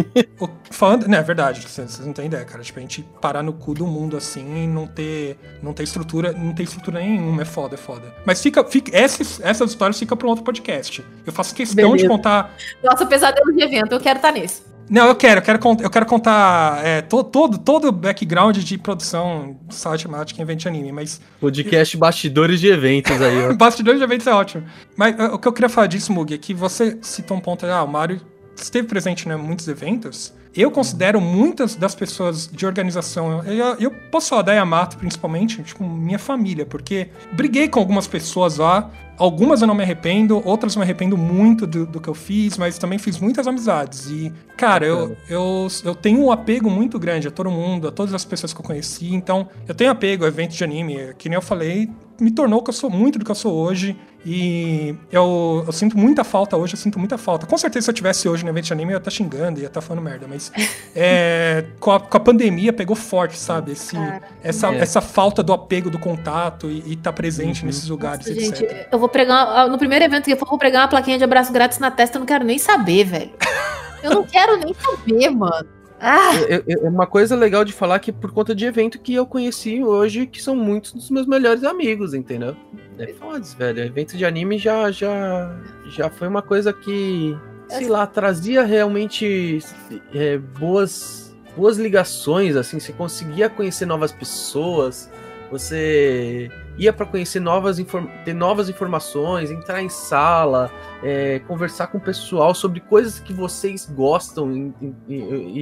o falando. Não, é verdade, vocês, vocês não têm ideia, cara. Tipo, a gente parar no cu do mundo assim e não ter, não ter estrutura. Não ter estrutura nenhuma. É foda, é foda. Mas fica. fica essas, essas histórias ficam pra um outro podcast. Eu faço questão de Beleza. contar. Nossa, pesadelo de evento, eu quero estar nesse. Não, eu quero, eu quero, eu quero contar é, to- todo, todo o background de produção de sala temática em evento de anime, mas Podcast bastidores de eventos aí, ó. Bastidores de eventos é ótimo. Mas uh, o que eu queria falar disso, Mug, é que você citou um ponto aí, ah, o Mário esteve presente em muitos eventos. Eu considero muitas das pessoas de organização, eu, eu posso falar da Yamato principalmente, tipo, minha família, porque briguei com algumas pessoas lá, algumas eu não me arrependo, outras eu me arrependo muito do, do que eu fiz, mas também fiz muitas amizades. E, cara, eu, eu, eu tenho um apego muito grande a todo mundo, a todas as pessoas que eu conheci, então eu tenho apego a eventos de anime, que nem eu falei, me tornou o que eu sou muito do que eu sou hoje. E eu, eu sinto muita falta hoje, eu sinto muita falta. Com certeza, se eu tivesse hoje no evento de anime, eu ia estar xingando, ia estar falando merda. Mas é, com, a, com a pandemia pegou forte, sabe? Esse, Cara, essa, é. essa falta do apego, do contato e estar presente Uhum. nesses lugares, Nossa, etc. gente, eu vou pregar. uma- No primeiro evento que eu for, vou pregar uma plaquinha de abraço grátis na testa, eu não quero nem saber, velho. Eu não quero nem saber, mano. Ah, eu- É uma coisa legal de falar que por conta de evento que eu conheci hoje, que são muitos dos meus melhores amigos, entendeu? É foda, velho. Evento de anime já, já, já foi uma coisa que, sei lá, trazia realmente é, boas, boas ligações, assim, você conseguia conhecer novas pessoas, você ia pra conhecer novas, ter novas informações, entrar em sala, é, conversar com o pessoal sobre coisas que vocês gostam e, e-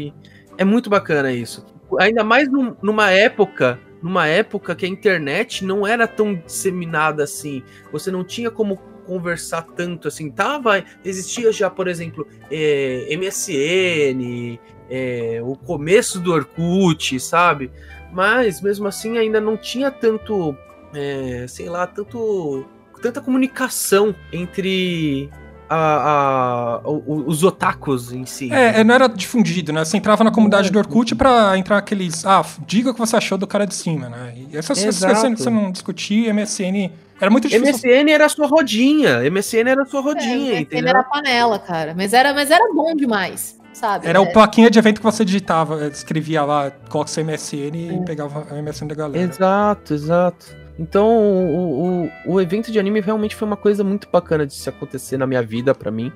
e- é muito bacana isso. Ainda mais num- numa época, numa época que a internet não era tão disseminada assim. Você não tinha como conversar tanto assim. Tava, existia já, por exemplo, é, MSN, é, o começo do Orkut, sabe? Mas mesmo assim ainda não tinha tanto, é, sei lá, tanto tanta comunicação entre a- a- os otakus em si. É, é, não era difundido, né? Você entrava na comunidade do Orkut pra entrar aqueles. Ah, diga o que você achou do cara de cima, né? E essas coisas você não discutia, MSN. Era muito difícil. MSN era a sua rodinha. MSN era a sua rodinha, é, entendeu? era panela, cara. Mas era, mas era bom demais, sabe? Era É, o plaquinha de evento que você digitava, escrevia lá, coloca seu MSN É. e pegava a MSN da galera. Exato, exato. Então, o, o, o evento de anime realmente foi uma coisa muito bacana de se acontecer na minha vida, pra mim.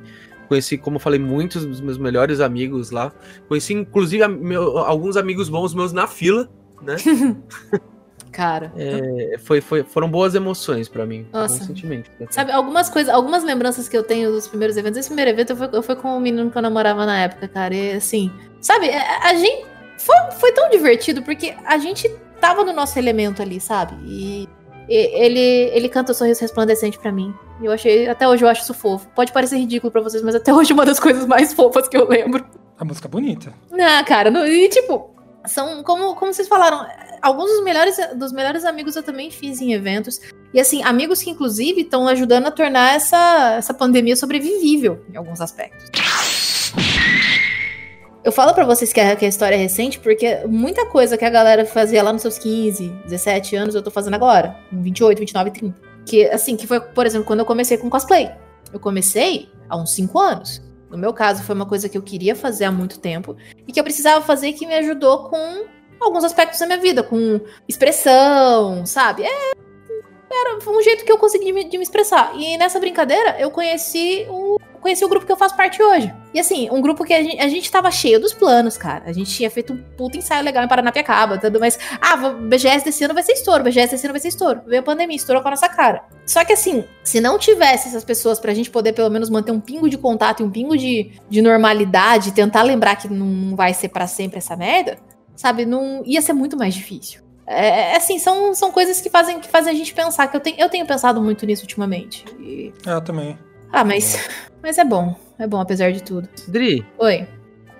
Conheci, como eu falei, muitos dos meus melhores amigos lá. Conheci, inclusive, a- meu- alguns amigos bons meus na fila, né? Cara. É, foi, foi, foram boas emoções pra mim. Nossa. Sentimentos. né? Sabe, algumas coisas, algumas lembranças que eu tenho dos primeiros eventos. Esse primeiro evento eu fui, eu fui com um menino que eu namorava na época, cara. E assim, sabe, a, a gente. Foi, foi tão divertido porque a gente tava no nosso elemento ali, sabe? E, e- ele, ele canta o sorriso resplandecente pra mim. E eu achei. Até hoje eu acho isso fofo. Pode parecer ridículo pra vocês, mas até hoje é uma das coisas mais fofas que eu lembro. A música é bonita. Não, cara, não- e tipo, são como, como vocês falaram, alguns dos melhores, dos melhores amigos eu também fiz em eventos. E assim, amigos que inclusive estão ajudando a tornar essa, essa pandemia sobrevivível em alguns aspectos. Eu falo para vocês que a, que a, história é recente porque muita coisa que a galera fazia lá nos seus 15, 17 anos eu tô fazendo agora, 28, 29, 30. Que assim, que foi, por exemplo, quando eu comecei com cosplay. Eu comecei há uns 5 anos. No meu caso, foi uma coisa que eu queria fazer há muito tempo e que eu precisava fazer que me ajudou com alguns aspectos da minha vida, com expressão, sabe? É, era um jeito que eu consegui de me, expressar. E nessa brincadeira, eu conheci o conheci o grupo que eu faço parte hoje. E assim, um grupo que a gente, a gente tava cheio dos planos, cara. A gente tinha feito um puta ensaio legal em Paranapiacaba, tudo, mas, ah, BGS desse ano vai ser estouro, BGS desse ano vai ser estouro. Veio a pandemia, estourou com a nossa cara. Só que assim, se não tivesse essas pessoas pra gente poder pelo menos manter um pingo de contato e um pingo de, de normalidade, tentar lembrar que não vai ser para sempre essa merda, sabe? Não ia ser muito mais difícil. É, é, assim, são, são coisas que fazem, que fazem a gente pensar, que eu tenho, eu tenho pensado muito nisso ultimamente. E... É, eu também. Ah, mas, mas é bom. É bom, apesar de tudo. Dri. Oi.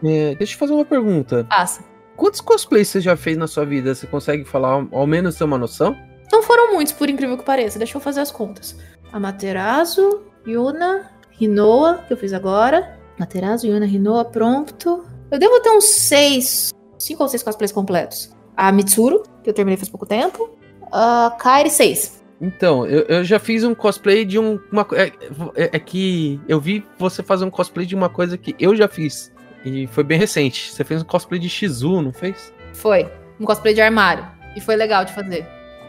É, deixa eu te fazer uma pergunta. Passa. Quantos cosplays você já fez na sua vida? Você consegue falar, ao menos ter uma noção? Não foram muitos, por incrível que pareça. Deixa eu fazer as contas. Amaterasu, Yuna, Rinoa, que eu fiz agora. Materazo, Yuna, Rinoa, pronto. Eu devo ter uns seis, cinco ou seis cosplays completos. A Mitsuru, que eu terminei faz pouco tempo. A Kairi, seis. Então, eu, eu já fiz um cosplay de um, uma. É, é, é, que eu vi você fazer um cosplay de uma coisa que eu já fiz. E foi bem recente. Você fez um cosplay de Shizu, não fez? Foi. Um cosplay de armário. E foi legal de fazer.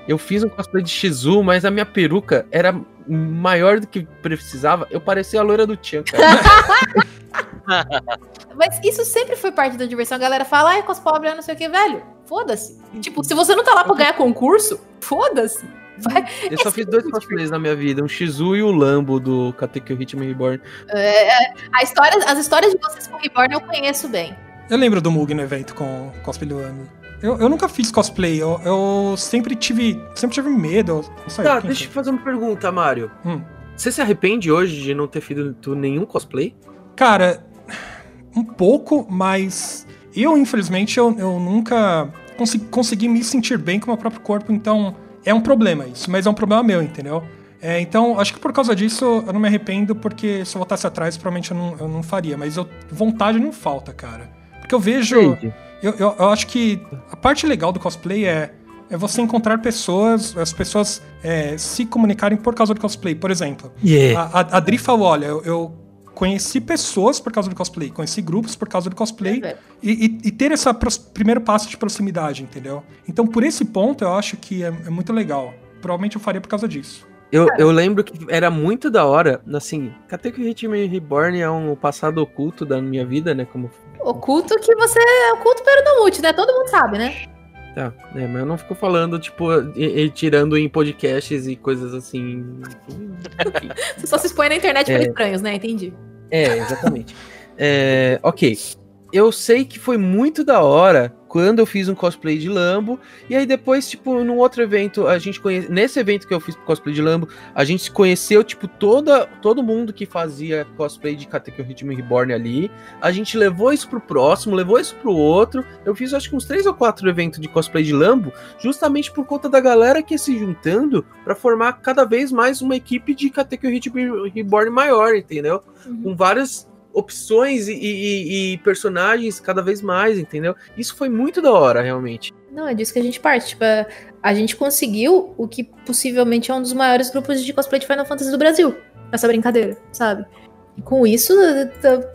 Eu fiz um cosplay de Shizu, mas a minha peruca era maior do que precisava. Eu parecia a loira do Tchan, cara. Mas isso sempre foi parte da diversão. A galera fala, ai, cospobre, não sei o que, velho. Foda-se. Tipo, se você não tá lá pra ganhar concurso, foda-se. Vai. Eu só fiz dois cosplays na minha vida, um Shizu e o Lambo do Katekyo Hitman Reborn. É, é, a história, as histórias de vocês com o Reborn eu conheço bem. Eu lembro do Mug no evento com cosplay do Lambo. Eu, eu nunca fiz cosplay, eu, eu sempre tive. Sempre tive medo. Sei, tá, deixa eu fazer uma pergunta, Mário. Hum. Você se arrepende hoje de não ter feito nenhum cosplay? Cara, um pouco, mas eu, infelizmente, eu, eu nunca consegui, consegui me sentir bem com o meu próprio corpo, então é um problema isso, mas é um problema meu, entendeu? É, então, acho que por causa disso eu não me arrependo, porque se eu voltasse atrás, provavelmente eu não, eu não faria. Mas eu, vontade não falta, cara. Porque eu vejo. Eu, eu, eu, acho que a parte legal do cosplay é, é você encontrar pessoas, as pessoas é, se comunicarem por causa do cosplay. Por exemplo, yeah. a, a, a Dri falou: olha, eu, eu conheci pessoas por causa do cosplay, conheci grupos por causa do cosplay é, e, e, e, ter esse primeiro passo de proximidade, entendeu? Então, por esse ponto, eu acho que é, é muito legal. Provavelmente eu faria por causa disso. Eu, eu lembro que era muito da hora, assim, Kateku Hitman Reborn é um passado oculto da minha vida, né? Como... Oculto que você é oculto pelo não né? Todo mundo sabe, né? Tá, é, mas eu não fico falando, tipo, e, e tirando em podcasts e coisas assim. Você só se expõe na internet é. para estranhos, né? Entendi. É, exatamente. é, ok. Eu sei que foi muito da hora quando eu fiz um cosplay de Lambo. E aí depois, tipo, num outro evento, a gente conhece. Nesse evento que eu fiz cosplay de Lambo, a gente conheceu, tipo, toda, todo mundo que fazia cosplay de Katekyo Hitman Reborn ali. A gente levou isso pro próximo, levou isso pro outro. Eu fiz acho que uns três ou quatro eventos de cosplay de Lambo, justamente por conta da galera que ia se juntando para formar cada vez mais uma equipe de Katekyo Hitman Reborn maior, entendeu? Uhum. Com várias opções e, e, e, personagens cada vez mais, entendeu? Isso foi muito da hora, realmente. Não, é disso que a gente parte. Tipo, a gente conseguiu o que possivelmente é um dos maiores grupos de cosplay de Final Fantasy do Brasil. Essa brincadeira, sabe? E com isso,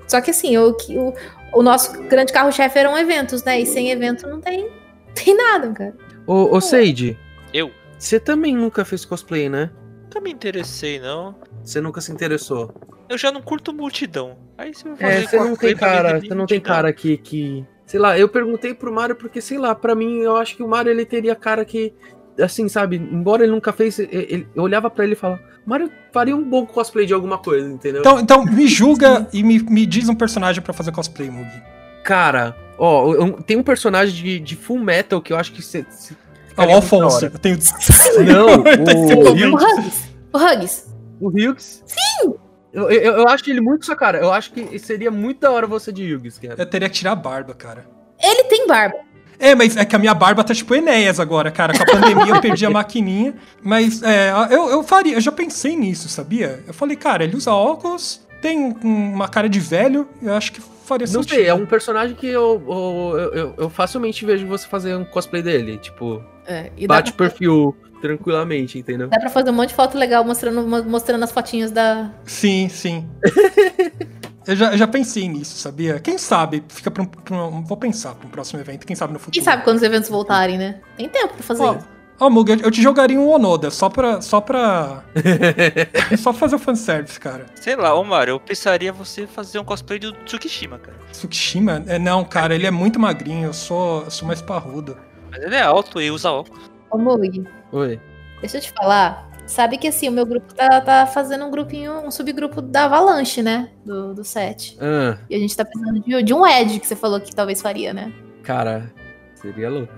só que assim, o, o, o nosso grande carro-chefe eram eventos, né? E sem evento não tem, tem nada, cara. Ô, ô Seide. Eu? Você também nunca fez cosplay, né? Nunca me interessei, não. Você nunca se interessou? Eu já não curto multidão. Aí você vai é, fazer É, você não tem cara, você não tem cara que, que. Sei lá, eu perguntei pro Mario porque, sei lá, para mim eu acho que o Mario ele teria cara que. Assim, sabe, embora ele nunca fez, ele, eu olhava para ele e falava, Mario faria um bom cosplay de alguma coisa, entendeu? Então, então me julga e me, me diz um personagem para fazer cosplay, Mugi. Cara, ó, eu, tem um personagem de, de Full Metal que eu acho que você. Ah, o Alfonso. Eu tenho... Não, o, o Hugs. O Hugs. O Hughes? Sim! Eu, eu, eu, acho ele muito sua cara. Eu acho que seria muito da hora você de Hughes, cara. Eu teria que tirar a barba, cara. Ele tem barba. É, mas é que a minha barba tá tipo Enéas agora, cara. Com a pandemia eu perdi a maquininha. Mas é, eu, eu faria, eu já pensei nisso, sabia? Eu falei, cara, ele usa óculos, tem um- uma cara de velho, eu acho que faria Não sentido. sei, é um personagem que eu, eu, eu, eu facilmente vejo você fazer um cosplay dele. Tipo, É, e bate pra, perfil tranquilamente, entendeu? dá pra fazer um monte de foto legal mostrando, mostrando as fotinhas da. Sim, sim. eu, já, eu já pensei nisso, sabia? Quem sabe, fica pra um, pra um- Vou pensar pra um próximo evento, quem sabe no futuro. Quem sabe quando os eventos voltarem, né? Tem tempo pra fazer Ó, isso. ó, Muga, eu- te jogaria um Onoda, só pra. Só pra. só pra fazer o fanservice, cara. Sei lá, ô Mario, eu pensaria você fazer um cosplay do Tsukishima, cara. Tsukishima? É, não, cara, ele é muito magrinho, eu sou, eu sou mais parrudo. Mas ele é alto e usa óculos. Ô, Mug, Oi. deixa eu te falar. Sabe que assim, o meu grupo tá, tá fazendo um grupinho, um subgrupo da Avalanche, né? Do, do set. Ah, E a gente tá precisando de, de um Ed que você falou que talvez faria, né? cara, seria louco.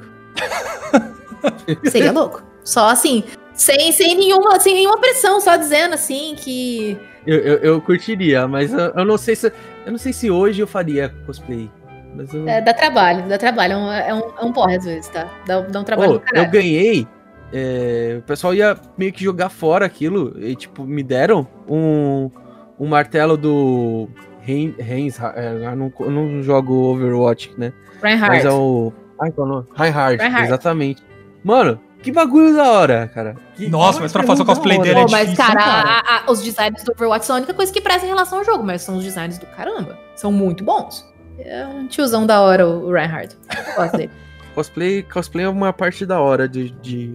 Seria louco. Só assim, sem, sem, nenhuma, sem nenhuma pressão, só dizendo assim que. Eu, eu, eu curtiria, mas eu, eu não sei se. Eu não sei se hoje eu faria cosplay. Mas eu. É, dá trabalho, dá trabalho. É um, é um, é um porre às vezes, tá? Dá, dá um trabalho caralho. eu ganhei. é, o pessoal ia meio que jogar fora aquilo. E, tipo, me deram um, um martelo do. Reins. é, eu, não, eu não jogo Overwatch, né? Reinhardt. Mas é o. Ai, qual é nome? Reinhardt, Reinhardt. exatamente. Mano, que bagulho da hora, cara. Que Nossa, mas pra fazer o cosplay dele é Pô, mas, difícil, cara, cara? a- a- os designs do Overwatch são a única coisa que presta em relação ao jogo, mas são os designs do caramba. São muito bons. É um tiozão da hora, o Reinhardt. Cosplay, cosplay é uma parte da hora de, de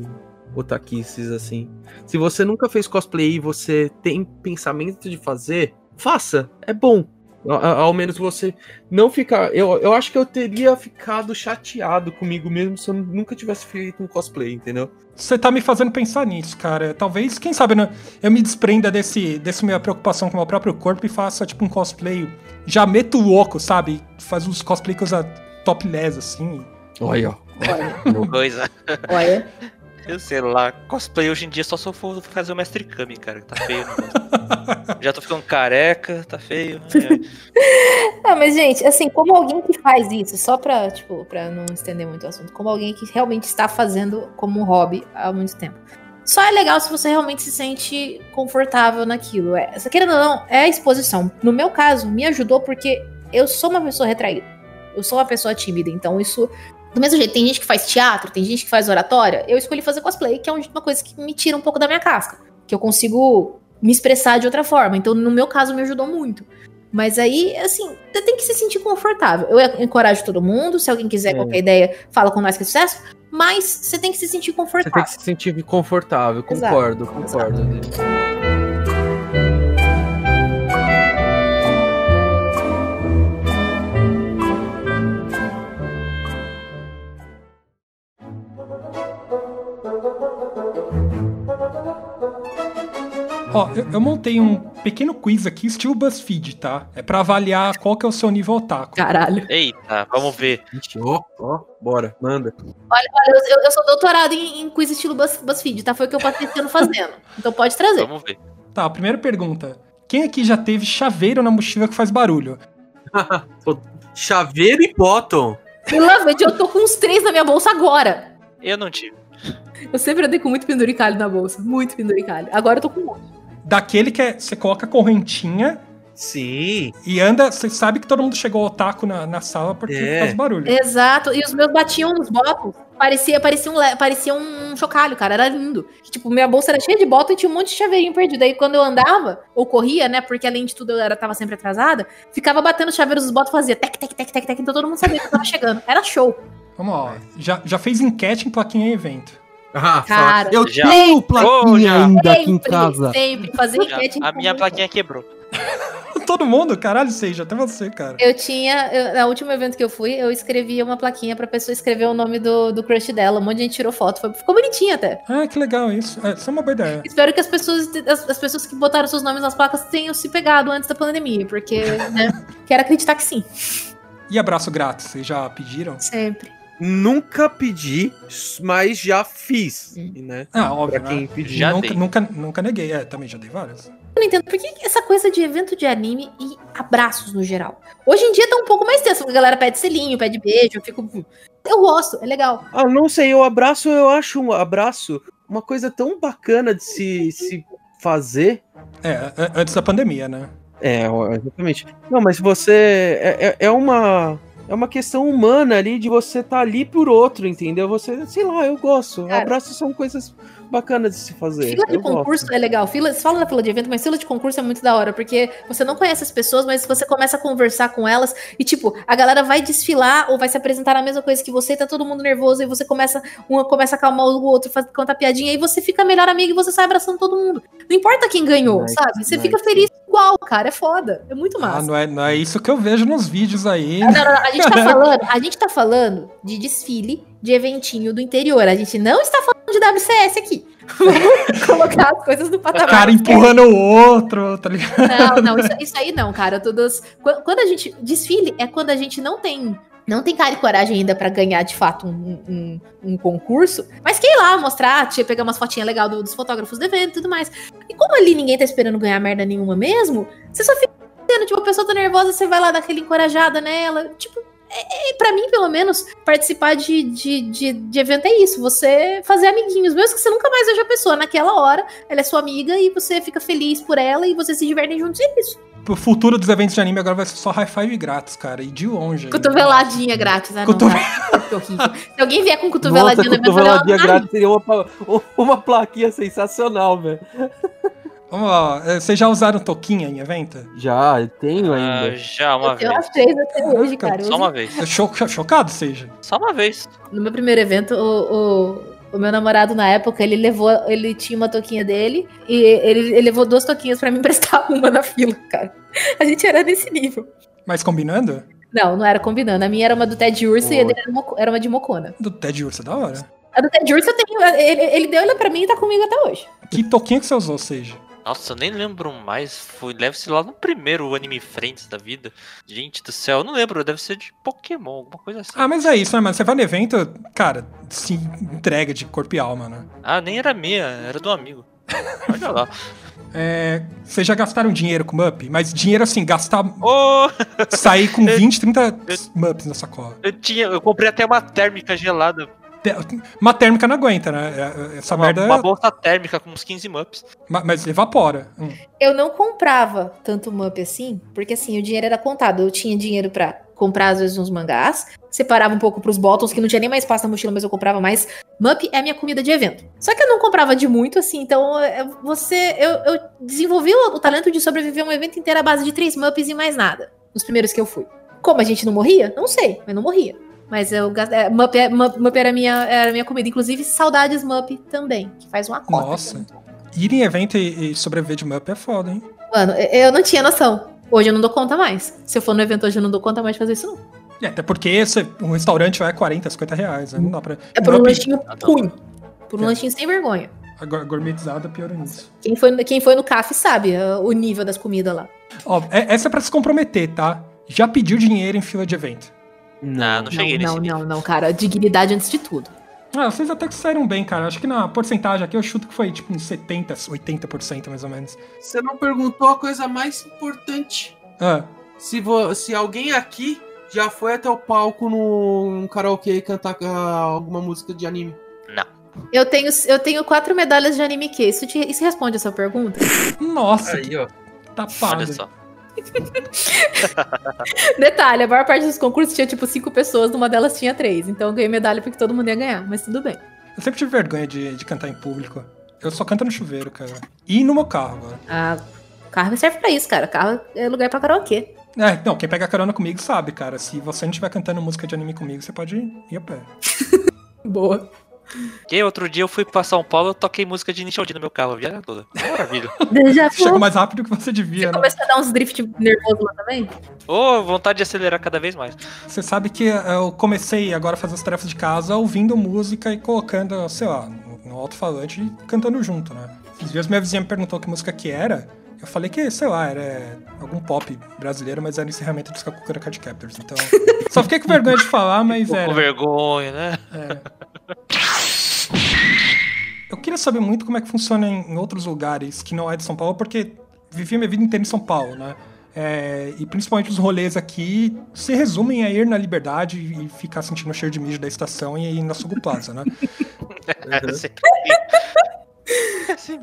otaquices, assim. Se você nunca fez cosplay e você tem pensamento de fazer, faça. É bom. Ao menos você não ficar. Eu, eu acho que eu teria ficado chateado comigo mesmo se eu nunca tivesse feito um cosplay, entendeu? Você tá me fazendo pensar nisso, cara. Talvez, quem sabe, né, eu me desprenda desse, desse minha preocupação com o meu próprio corpo e faça, tipo, um cosplay. Já meto louco, sabe? Faz uns cosplay que usa topless, assim. Olha, ó. Olha, Coisa. olha. Eu sei lá, cosplay hoje em dia só se eu for fazer o Mestre Kami, cara. Tá feio. Já tô ficando careca, tá feio. É. Ah, mas, gente, assim, como alguém que faz isso, só pra, tipo, pra não estender muito o assunto, como alguém que realmente está fazendo como um hobby há muito tempo. Só é legal se você realmente se sente confortável naquilo. É, querendo ou não, é a exposição. No meu caso, me ajudou porque eu sou uma pessoa retraída. Eu sou uma pessoa tímida, então isso. Do mesmo jeito, tem gente que faz teatro, tem gente que faz oratória. Eu escolhi fazer cosplay, que é uma coisa que me tira um pouco da minha casca. Que eu consigo me expressar de outra forma. Então, no meu caso, me ajudou muito. Mas aí, assim, você tem que se sentir confortável. Eu encorajo todo mundo. Se alguém quiser É. qualquer ideia, fala com nós que é sucesso. Mas você tem que se sentir Você tem confortável. que se sentir confortável. Exato. Concordo, concordo. Ó, eu, eu montei um pequeno quiz aqui, estilo BuzzFeed, tá? É pra avaliar qual que é o seu nível otaku. Caralho. Eita, vamos ver. Ó, ó, bora, manda. Olha, eu, eu- eu sou doutorado em, em quiz estilo Buzz, BuzzFeed, tá? Foi o que eu passei esse ano fazendo. Então pode trazer. Vamos ver. Tá, a primeira pergunta. Quem aqui já teve chaveiro na mochila que faz barulho? Chaveiro e bottom. E Lovett, eu tô com uns três na minha bolsa agora. Eu não tive. Eu sempre andei com muito penduricalho na bolsa. Muito penduricalho. Agora eu tô com um monte. Daquele que é, você coloca a correntinha Sim. e anda. Você sabe que todo mundo chegou ao otaku na, na sala porque É. faz barulho. Exato. E os meus batiam nos botos. Parecia, parecia, um, parecia um chocalho, cara. Era lindo. Tipo, minha bolsa era cheia de bota e tinha um monte de chaveirinho perdido. Aí quando eu andava, ou corria, né? Porque além de tudo eu era, tava sempre atrasada, ficava batendo os chaveiros dos botos e fazia tec, tec, tec, tec, tec. Então todo mundo sabia que eu tava chegando. Era show. Vamos lá. ó. Já, já fez enquete em plaquinha em evento. Ah, Cara. eu Já. tenho Oh, plaquinha já. ainda aqui em Sempre, casa. sempre. Fazer enquete. a minha plaquinha quebrou. Todo mundo? Caralho, seja, até você, cara. Eu tinha, eu, no último evento que eu fui, eu escrevi uma plaquinha pra pessoa escrever o nome do, do crush dela. Um monte de gente tirou foto. Foi- ficou bonitinho até. Ah, que legal isso. É, isso é uma boa ideia. Espero que as pessoas, as, as pessoas que botaram seus nomes nas placas tenham se pegado antes da pandemia, porque, né, quero acreditar que sim. E abraço grátis, vocês já pediram? Sempre. Nunca pedi, mas já fiz, né? Ah, óbvio, Pra quem né? pediu. Já nunca, dei. nunca, nunca neguei. É, também já dei várias. Eu não entendo por que essa coisa de evento de anime e abraços no geral. Hoje em dia tá um pouco mais tenso, porque a galera pede selinho, pede beijo, eu fico. Eu gosto, é legal. Ah, não sei, o abraço, eu acho um abraço uma coisa tão bacana de se, se fazer. É, a- antes da pandemia, né? É, exatamente. Não, mas você. É, é, é uma. É uma questão humana ali de você estar ali por outro, entendeu? Você, sei lá, eu gosto. Cara. Abraços são coisas bacanas de se fazer. Fila de eu concurso gosto. é legal. Fila, você fala da fila de evento, mas fila de concurso é muito da hora, porque você não conhece as pessoas, mas você começa a conversar com elas e, tipo, a galera vai desfilar ou vai se apresentar na mesma coisa que você, e tá todo mundo nervoso, e você começa, um começa a acalmar o outro, faz, conta piadinha, e você fica melhor amigo e você sai abraçando todo mundo. Não importa quem ganhou, Nice, sabe? Você nice. fica feliz igual, cara. É foda. É muito Ah, massa. não é, não é isso que eu vejo nos vídeos aí. Não, não, não, a gente tá falando, a gente tá falando de desfile de eventinho do interior. A gente não está falando de WCS aqui. Vamos colocar as coisas no O patamar. cara empurrando o outro, tá ligado? Não, não, isso, isso aí não, cara. Todos, quan- quando a gente desfile é quando a gente não tem não tem cara e coragem ainda pra ganhar de fato um, um, um concurso, mas quer ir lá mostrar, tinha pegar umas fotinhas legal do- dos fotógrafos do evento e tudo mais. E como ali ninguém tá esperando ganhar merda nenhuma mesmo, você só fica vendo, tipo, a pessoa tá nervosa, você vai lá dar aquela encorajada nela, tipo. É, é, pra mim, pelo menos, participar de, de, de, de evento é isso. Você fazer amiguinhos, mesmo que você nunca mais veja a pessoa. Naquela hora, ela é sua amiga e você fica feliz por ela e vocês se divertem juntos. É isso. O futuro dos eventos de anime agora vai ser só high five grátis, cara. E de longe. Cotoveladinha grátis. Ah, não, Cotovel-. Se alguém vier com Nossa, cotoveladinha no evento, cotoveladinha grátis seria uma, uma plaquinha sensacional, velho. Vamos lá, é, vocês já usaram toquinha em evento? Já, tenho Ah, ainda. já uma Eu tenho vez. umas três até hoje, cara. Só Eu- uma vez. Eu Cho chocado seja. Só uma vez. No meu primeiro evento, o, o, o meu namorado, na época, ele levou. Ele tinha uma toquinha dele e ele, ele levou duas toquinhas pra me emprestar uma na fila, cara. A gente era nesse nível. Mas combinando? Não, não era combinando. A minha era uma do Ted Urso e a dele era, uma- era uma de Mocona. Do Ted Urso, da hora. A do Ted Urso eu tenho. Ele, ele deu ela pra mim e tá comigo até hoje. Que toquinha que você usou, seja? Nossa, eu nem lembro mais. Foi, deve ser lá no primeiro Anime Friends da vida. Gente do céu, eu não lembro. Deve ser de Pokémon, alguma coisa assim. Ah, mas é isso, né, mano? Você vai no evento, cara, se entrega de corpo e alma, né? Ah, nem era minha, era do amigo. Olha lá. É, vocês já gastaram dinheiro com Mup? Mas dinheiro assim, gastar. Ô, sair com 20, 30 Mups na sacola. eu tinha. Eu comprei até uma térmica gelada. Uma térmica não aguenta, né? É- Essa Uma, merda. uma bolsa térmica com uns 15 mups. ma- Mas evapora. Hum. Eu não comprava tanto MUP assim, porque assim, o dinheiro era contado. Eu tinha dinheiro pra comprar, às vezes, uns mangás, separava um pouco pros bottoms, que não tinha nem mais espaço na mochila, mas eu comprava mais. MUP é a minha comida de evento. Só que eu não comprava de muito, assim, então é, você. Eu, eu desenvolvi o, o talento de sobreviver um evento inteiro à base de três MUPs e mais nada. Nos primeiros que eu fui. Como a gente não morria? Não sei, mas não morria. Mas eu é, MUP, é- MUP, MUP era, a minha, era a minha comida. Inclusive, saudades MUP também, que faz uma cota. Nossa. Ir em evento e, e sobreviver de Mup é foda, hein? Mano, eu não tinha noção. Hoje eu não dou conta mais. Se eu for no evento hoje, eu não dou conta mais de fazer isso, não. É, até porque esse, um restaurante vai 40, 50 reais, né? Não dá pra. É por um lanchinho ruim. Por um É. lanchinho sem vergonha. agora, gourmetizada piora nisso. Quem foi, no- quem foi no CAF sabe uh, o nível das comidas lá. Ó, é- essa é pra se comprometer, tá? Já pediu dinheiro em fila de evento. Não, não cheguei não, nesse não, nível. não, não, cara. Dignidade antes de tudo. Ah, vocês até que saíram bem, cara. Acho que na porcentagem aqui eu chuto que foi tipo uns 70, 80% mais ou menos. Você não perguntou a coisa mais importante. Ah, Se, vo- se alguém aqui já foi até o palco num karaokê e cantar ah, alguma música de anime. Não. Eu tenho, eu tenho quatro medalhas de anime que isso, te, isso responde essa pergunta? nossa, Aí, ó. tapada. Olha só. Detalhe, a maior parte dos concursos tinha tipo cinco pessoas, numa delas tinha três. Então eu ganhei medalha porque todo mundo ia ganhar, mas tudo bem. Eu sempre tive vergonha de, de cantar em público. Eu só canto no chuveiro, cara. E no meu carro, agora. Ah, carro serve pra isso, cara. Carro é lugar pra karaokê. É, não, quem pega carona comigo sabe, cara. Se você não estiver cantando música de anime comigo, você pode ir a pé. Boa. E outro dia eu fui pra São Paulo eu toquei música de Nishodi no meu carro, a viagem toda. Maravilha. Já Chega mais rápido que você devia, Você né? começou a dar uns drift nervoso lá também? Ô, vontade de acelerar cada vez mais. Você sabe que eu comecei agora a fazer as tarefas de casa ouvindo música e colocando, sei lá, no, alto-falante e cantando junto, né? Esses dias minha vizinha me perguntou que música que era. Eu falei que, sei lá, era algum pop brasileiro, mas era encerramento do Sakura Card Captors. Então. Só fiquei com vergonha de falar, mas Ficou com era. vergonha, né? Eu queria saber muito como é que funciona em, em outros lugares que não é de São Paulo, porque vivi minha vida inteira em São Paulo, né? É, e principalmente os rolês aqui se resumem a ir na liberdade e ficar sentindo o cheiro de mijo da estação e ir na Sugo Plaza, né?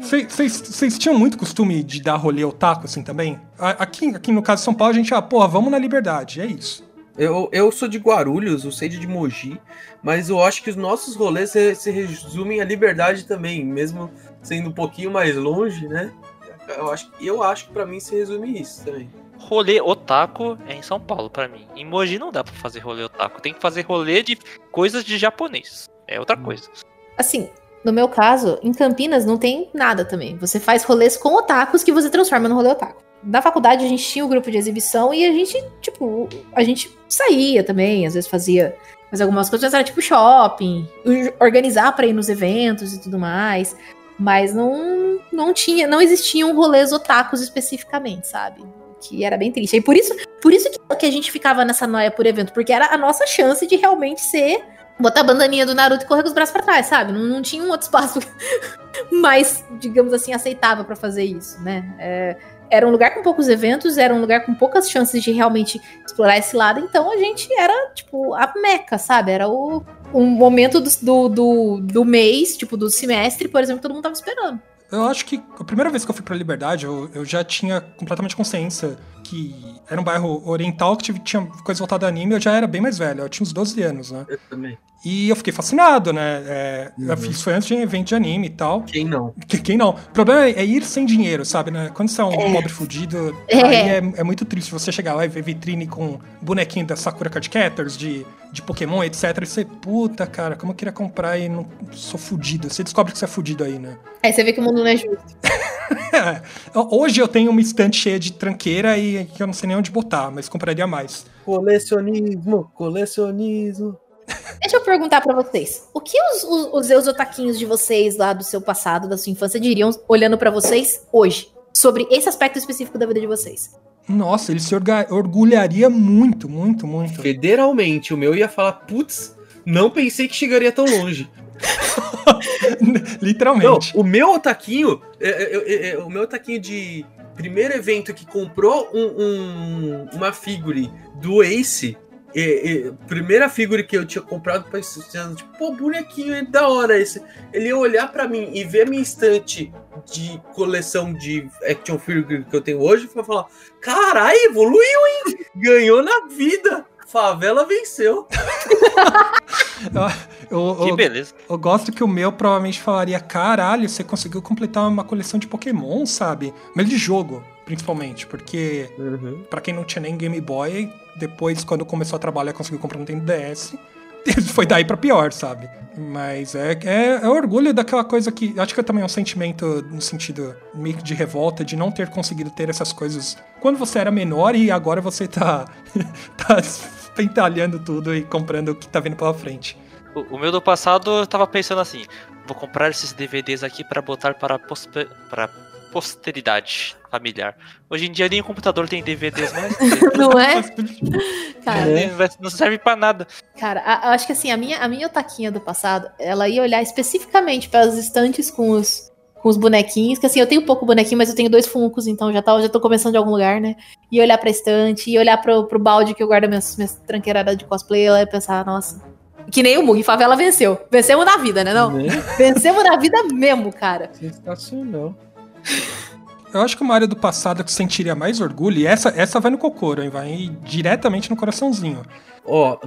Vocês tinham muito costume de dar rolê otaku assim também? Aqui, aqui no caso de São Paulo, a gente, ah, porra, vamos na liberdade, é isso. Eu, eu sou de Guarulhos, eu sei de Mogi, mas eu acho que os nossos rolês se, se resumem à liberdade também, mesmo sendo um pouquinho mais longe, né? Eu acho, eu acho que para mim se resume isso também. Rolê otaku é em São Paulo para mim. Em Mogi não dá para fazer rolê otaku, tem que fazer rolê de coisas de japonês. É outra coisa. Assim, no meu caso, em Campinas não tem nada também. Você faz rolês com otakus que você transforma no rolê otaku. Na faculdade a gente tinha o um grupo de exibição e a gente, tipo, a gente saía também, às vezes fazia mas algumas coisas, era tipo shopping, organizar para ir nos eventos e tudo mais. Mas não, não tinha, não existiam rolês otakus especificamente, sabe? Que era bem triste. E por isso, por isso que, que a gente ficava nessa noia por evento, porque era a nossa chance de realmente ser botar a bandaninha do Naruto e correr com os braços para trás, sabe? Não, não, tinha um outro espaço mais, digamos assim, aceitável para fazer isso, né? É, era um lugar com poucos eventos, era um lugar com poucas chances de realmente explorar esse lado, então a gente era, tipo, a meca, sabe? Era o um momento do, do, do, do mês, tipo, do semestre, por exemplo, todo mundo tava esperando. Eu acho que a primeira vez que eu fui pra Liberdade, eu, eu já tinha completamente consciência que era um bairro oriental que tinha coisa voltada a anime, eu já era bem mais velho, eu tinha uns 12 anos, né? Eu também. E eu fiquei fascinado, né? É, uhum. Isso foi antes de evento de anime e tal. Quem não? Quem não? O problema é, ir sem dinheiro, sabe? Né? Quando você é um é. pobre fudido, é. aí é, é, muito triste você chegar lá e ver vitrine com bonequinho da Sakura Card Captors, de, de Pokémon, etc. E você, puta, cara, como eu queria comprar e não sou fudido. Você descobre que você é fudido aí, né? Aí você vê que o mundo não é justo. Hoje eu tenho uma estante cheia de tranqueira e que eu não sei nem onde botar, mas compraria mais. Colecionismo, colecionismo. Deixa eu perguntar para vocês. O que os, os, os ex-otaquinhos de vocês lá do seu passado, da sua infância, diriam olhando para vocês hoje? Sobre esse aspecto específico da vida de vocês? Nossa, ele se orgulharia muito, muito, muito. Federalmente, o meu ia falar, putz, não pensei que chegaria tão longe. Literalmente. Não, o meu otaquinho, é, é, é, o meu otaquinho de primeiro evento que comprou um, um, uma figure do Ace e, e, primeira figura que eu tinha comprado pra pensando, tipo, pô, bonequinho é da hora esse. Ele ia olhar para mim e ver a minha estante de coleção de action figure que eu tenho hoje e falar: caralho, evoluiu, hein? Ganhou na vida. Favela venceu. eu, eu, que beleza. Eu, eu, gosto que o meu provavelmente falaria: caralho, você conseguiu completar uma coleção de Pokémon, sabe? Mas de jogo principalmente, porque uhum. para quem não tinha nem Game Boy, depois quando começou a trabalhar conseguiu comprar um Nintendo DS. Foi daí para pior, sabe? Mas é, é, é, orgulho daquela coisa que. Acho que é também um sentimento no sentido meio de revolta de não ter conseguido ter essas coisas quando você era menor e agora você tá, tá pentalhando tudo e comprando o que tá vindo pela frente. O, o meu do passado eu tava pensando assim: vou comprar esses DVDs aqui para botar para, para posteridade familiar. Hoje em dia nem o computador tem DVDs mais. não é? Cara, é. não serve para nada. Cara, a, acho que assim, a minha, a minha otaquinha do passado, ela ia olhar especificamente para as estantes com os, com os bonequinhos, que assim, eu tenho pouco bonequinho, mas eu tenho dois funcos, então já, tá, já tô começando de algum lugar, né? E olhar pra estante, e olhar pro, pro balde que eu guardo minhas, minhas tranqueiradas de cosplay, e pensar, nossa, que nem o Mug, favela venceu. Vencemos na vida, né? Não? Né? Vencemos na vida mesmo, cara. Sensacional. Eu acho que uma área do passado que sentiria mais orgulho, e essa, essa vai no cocoro, hein? Vai diretamente no coraçãozinho. Ó,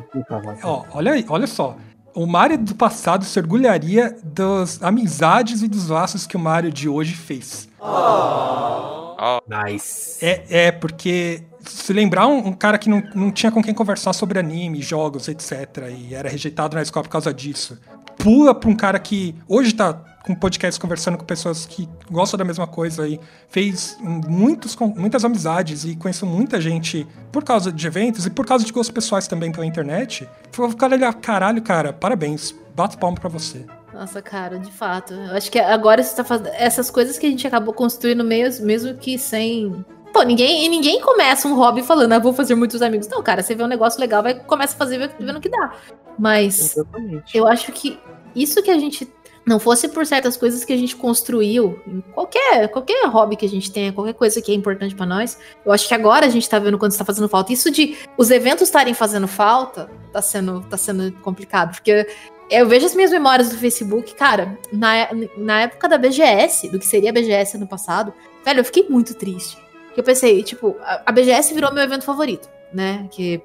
oh, olha aí, olha só. O Mario do passado se orgulharia das amizades e dos laços que o Mario de hoje fez. Oh. Nice. É, é, porque se lembrar um, um, cara que não, não tinha com quem conversar sobre anime, jogos, etc. E era rejeitado na escola por causa disso. Pula pra um cara que hoje tá com podcast conversando com pessoas que gostam da mesma coisa e fez muitos, muitas amizades e conheceu muita gente por causa de eventos e por causa de gostos pessoais também pela internet. O cara olhar, caralho, cara, parabéns, bato palmo pra você. Nossa, cara, de fato. Eu acho que agora você tá fazendo. Essas coisas que a gente acabou construindo mesmo, mesmo que sem. Pô, ninguém, e ninguém começa um hobby falando, ah, vou fazer muitos amigos. Não, cara, você vê um negócio legal, vai começa a fazer vendo o que dá. Mas Exatamente. eu acho que isso que a gente não fosse por certas coisas que a gente construiu, em qualquer, qualquer hobby que a gente tenha, qualquer coisa que é importante para nós, eu acho que agora a gente tá vendo quando está fazendo falta. Isso de os eventos estarem fazendo falta, tá sendo, tá sendo complicado, porque eu vejo as minhas memórias do Facebook, cara, na, na época da BGS, do que seria a BGS ano passado, velho, eu fiquei muito triste. Eu pensei, tipo, a, a BGS virou meu evento favorito, né? Que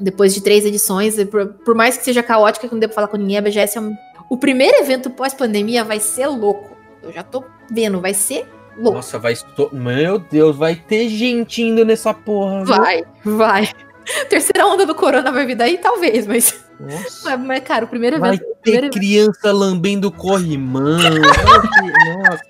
depois de três edições, por, por mais que seja caótica, que não dê pra falar com ninguém, a BGS é um, o primeiro evento pós-pandemia vai ser louco. Eu já tô vendo, vai ser louco. Nossa, vai. Esto... Meu Deus, vai ter gente indo nessa porra. Vai, viu? vai. Terceira onda do corona vai vir daí, talvez, mas. Nossa. Mas, cara, o primeiro evento. Vai ter primeiro criança lambendo corrimão. Nossa.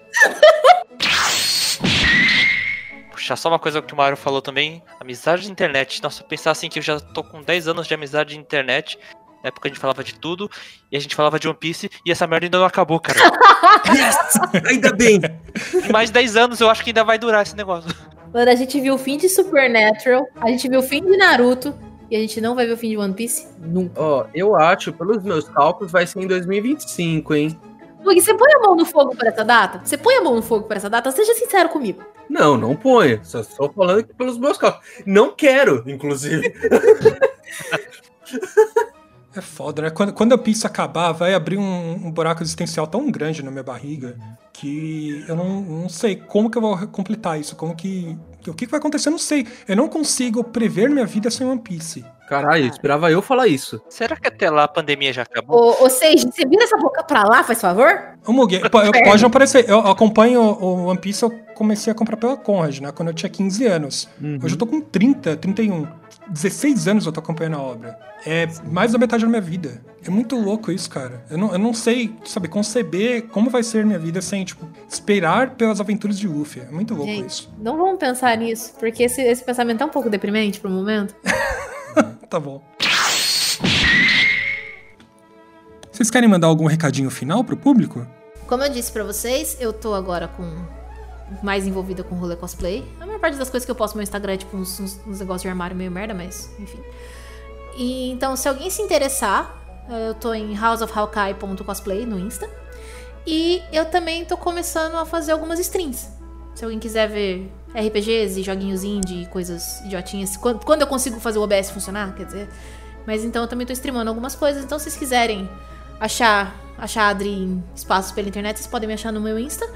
Puxar só uma coisa que o Mario falou também, amizade de internet. Nossa, pensar assim que eu já tô com 10 anos de amizade de internet. Na época a gente falava de tudo, e a gente falava de One Piece, e essa merda ainda não acabou, cara. Yes! Ainda bem! Em mais de 10 anos eu acho que ainda vai durar esse negócio. Mano, a gente viu o fim de Supernatural, a gente viu o fim de Naruto, e a gente não vai ver o fim de One Piece? Nunca. Ó, eu acho, pelos meus cálculos, vai ser em 2025, hein? Porque você põe a mão no fogo por essa data? Você põe a mão no fogo por essa data? Seja sincero comigo. Não, não ponho. Só estou falando aqui pelos meus cálculos. Não quero, inclusive. É foda, né? Quando, quando a pizza acabar, vai abrir um, um, buraco existencial tão grande na minha barriga que eu não, não sei como que eu vou completar isso, como que. O que, que vai acontecer? Eu não sei. Eu não consigo prever minha vida sem One Piece. Caralho, esperava eu falar isso. Será que até lá a pandemia já acabou? Ô, ô Seiji, você vira essa boca pra lá, faz favor? Ô, Mugi, pode não parecer. Eu acompanho o One Piece, eu comecei a comprar pela Conrad, né? Quando eu tinha 15 anos. Uhum. Hoje eu tô com 30, 31. 16 anos eu tô acompanhando a obra. É mais da metade da minha vida. É muito louco isso, cara. Eu não, eu não sei, sabe, conceber como vai ser minha vida sem, tipo, esperar pelas aventuras de Luffy. É muito louco Gente, isso. Não vamos pensar nisso, porque esse, esse pensamento é um pouco deprimente pro momento. tá bom. Vocês querem mandar algum recadinho final pro público? Como eu disse para vocês, eu tô agora com mais envolvida com rolê cosplay. A maior parte das coisas que eu posto no meu Instagram é tipo uns, uns, uns negócios de armário meio merda, mas enfim. E, então, se alguém se interessar, eu tô em houseofhawkeye.cosplay no Insta. E eu também tô começando a fazer algumas streams. Se alguém quiser ver RPGs e joguinhos indie, coisas idiotinhas. Quando, quando eu consigo fazer o OBS funcionar, quer dizer. Mas então eu também tô streamando algumas coisas. Então, se vocês quiserem achar, achar a Adri em espaços pela internet, vocês podem me achar no meu Insta.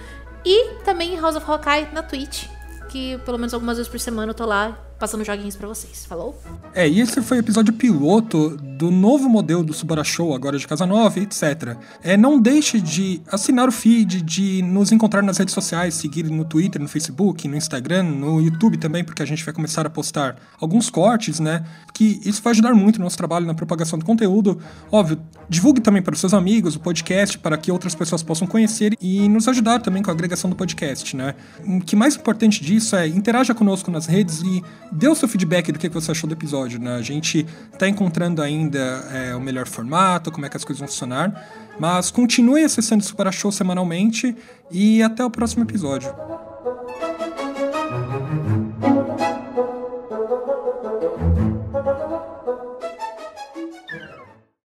E também em House of Hawkeye na Twitch, que pelo menos algumas vezes por semana eu tô lá passando joguinhos para vocês. Falou? É, e esse foi o episódio piloto do novo modelo do Subara Show, agora de Casa Nova, etc. É, não deixe de assinar o feed, de nos encontrar nas redes sociais, seguir no Twitter, no Facebook, no Instagram, no YouTube também, porque a gente vai começar a postar alguns cortes, né? Que isso vai ajudar muito no nosso trabalho na propagação do conteúdo. Óbvio, divulgue também para os seus amigos o podcast, para que outras pessoas possam conhecer e nos ajudar também com a agregação do podcast, né? O que mais importante disso é interaja conosco nas redes e dê o seu feedback do que você achou do episódio, né? A gente está encontrando ainda é, o melhor formato, como é que as coisas vão funcionar, mas continue acessando o Super Show semanalmente e até o próximo episódio.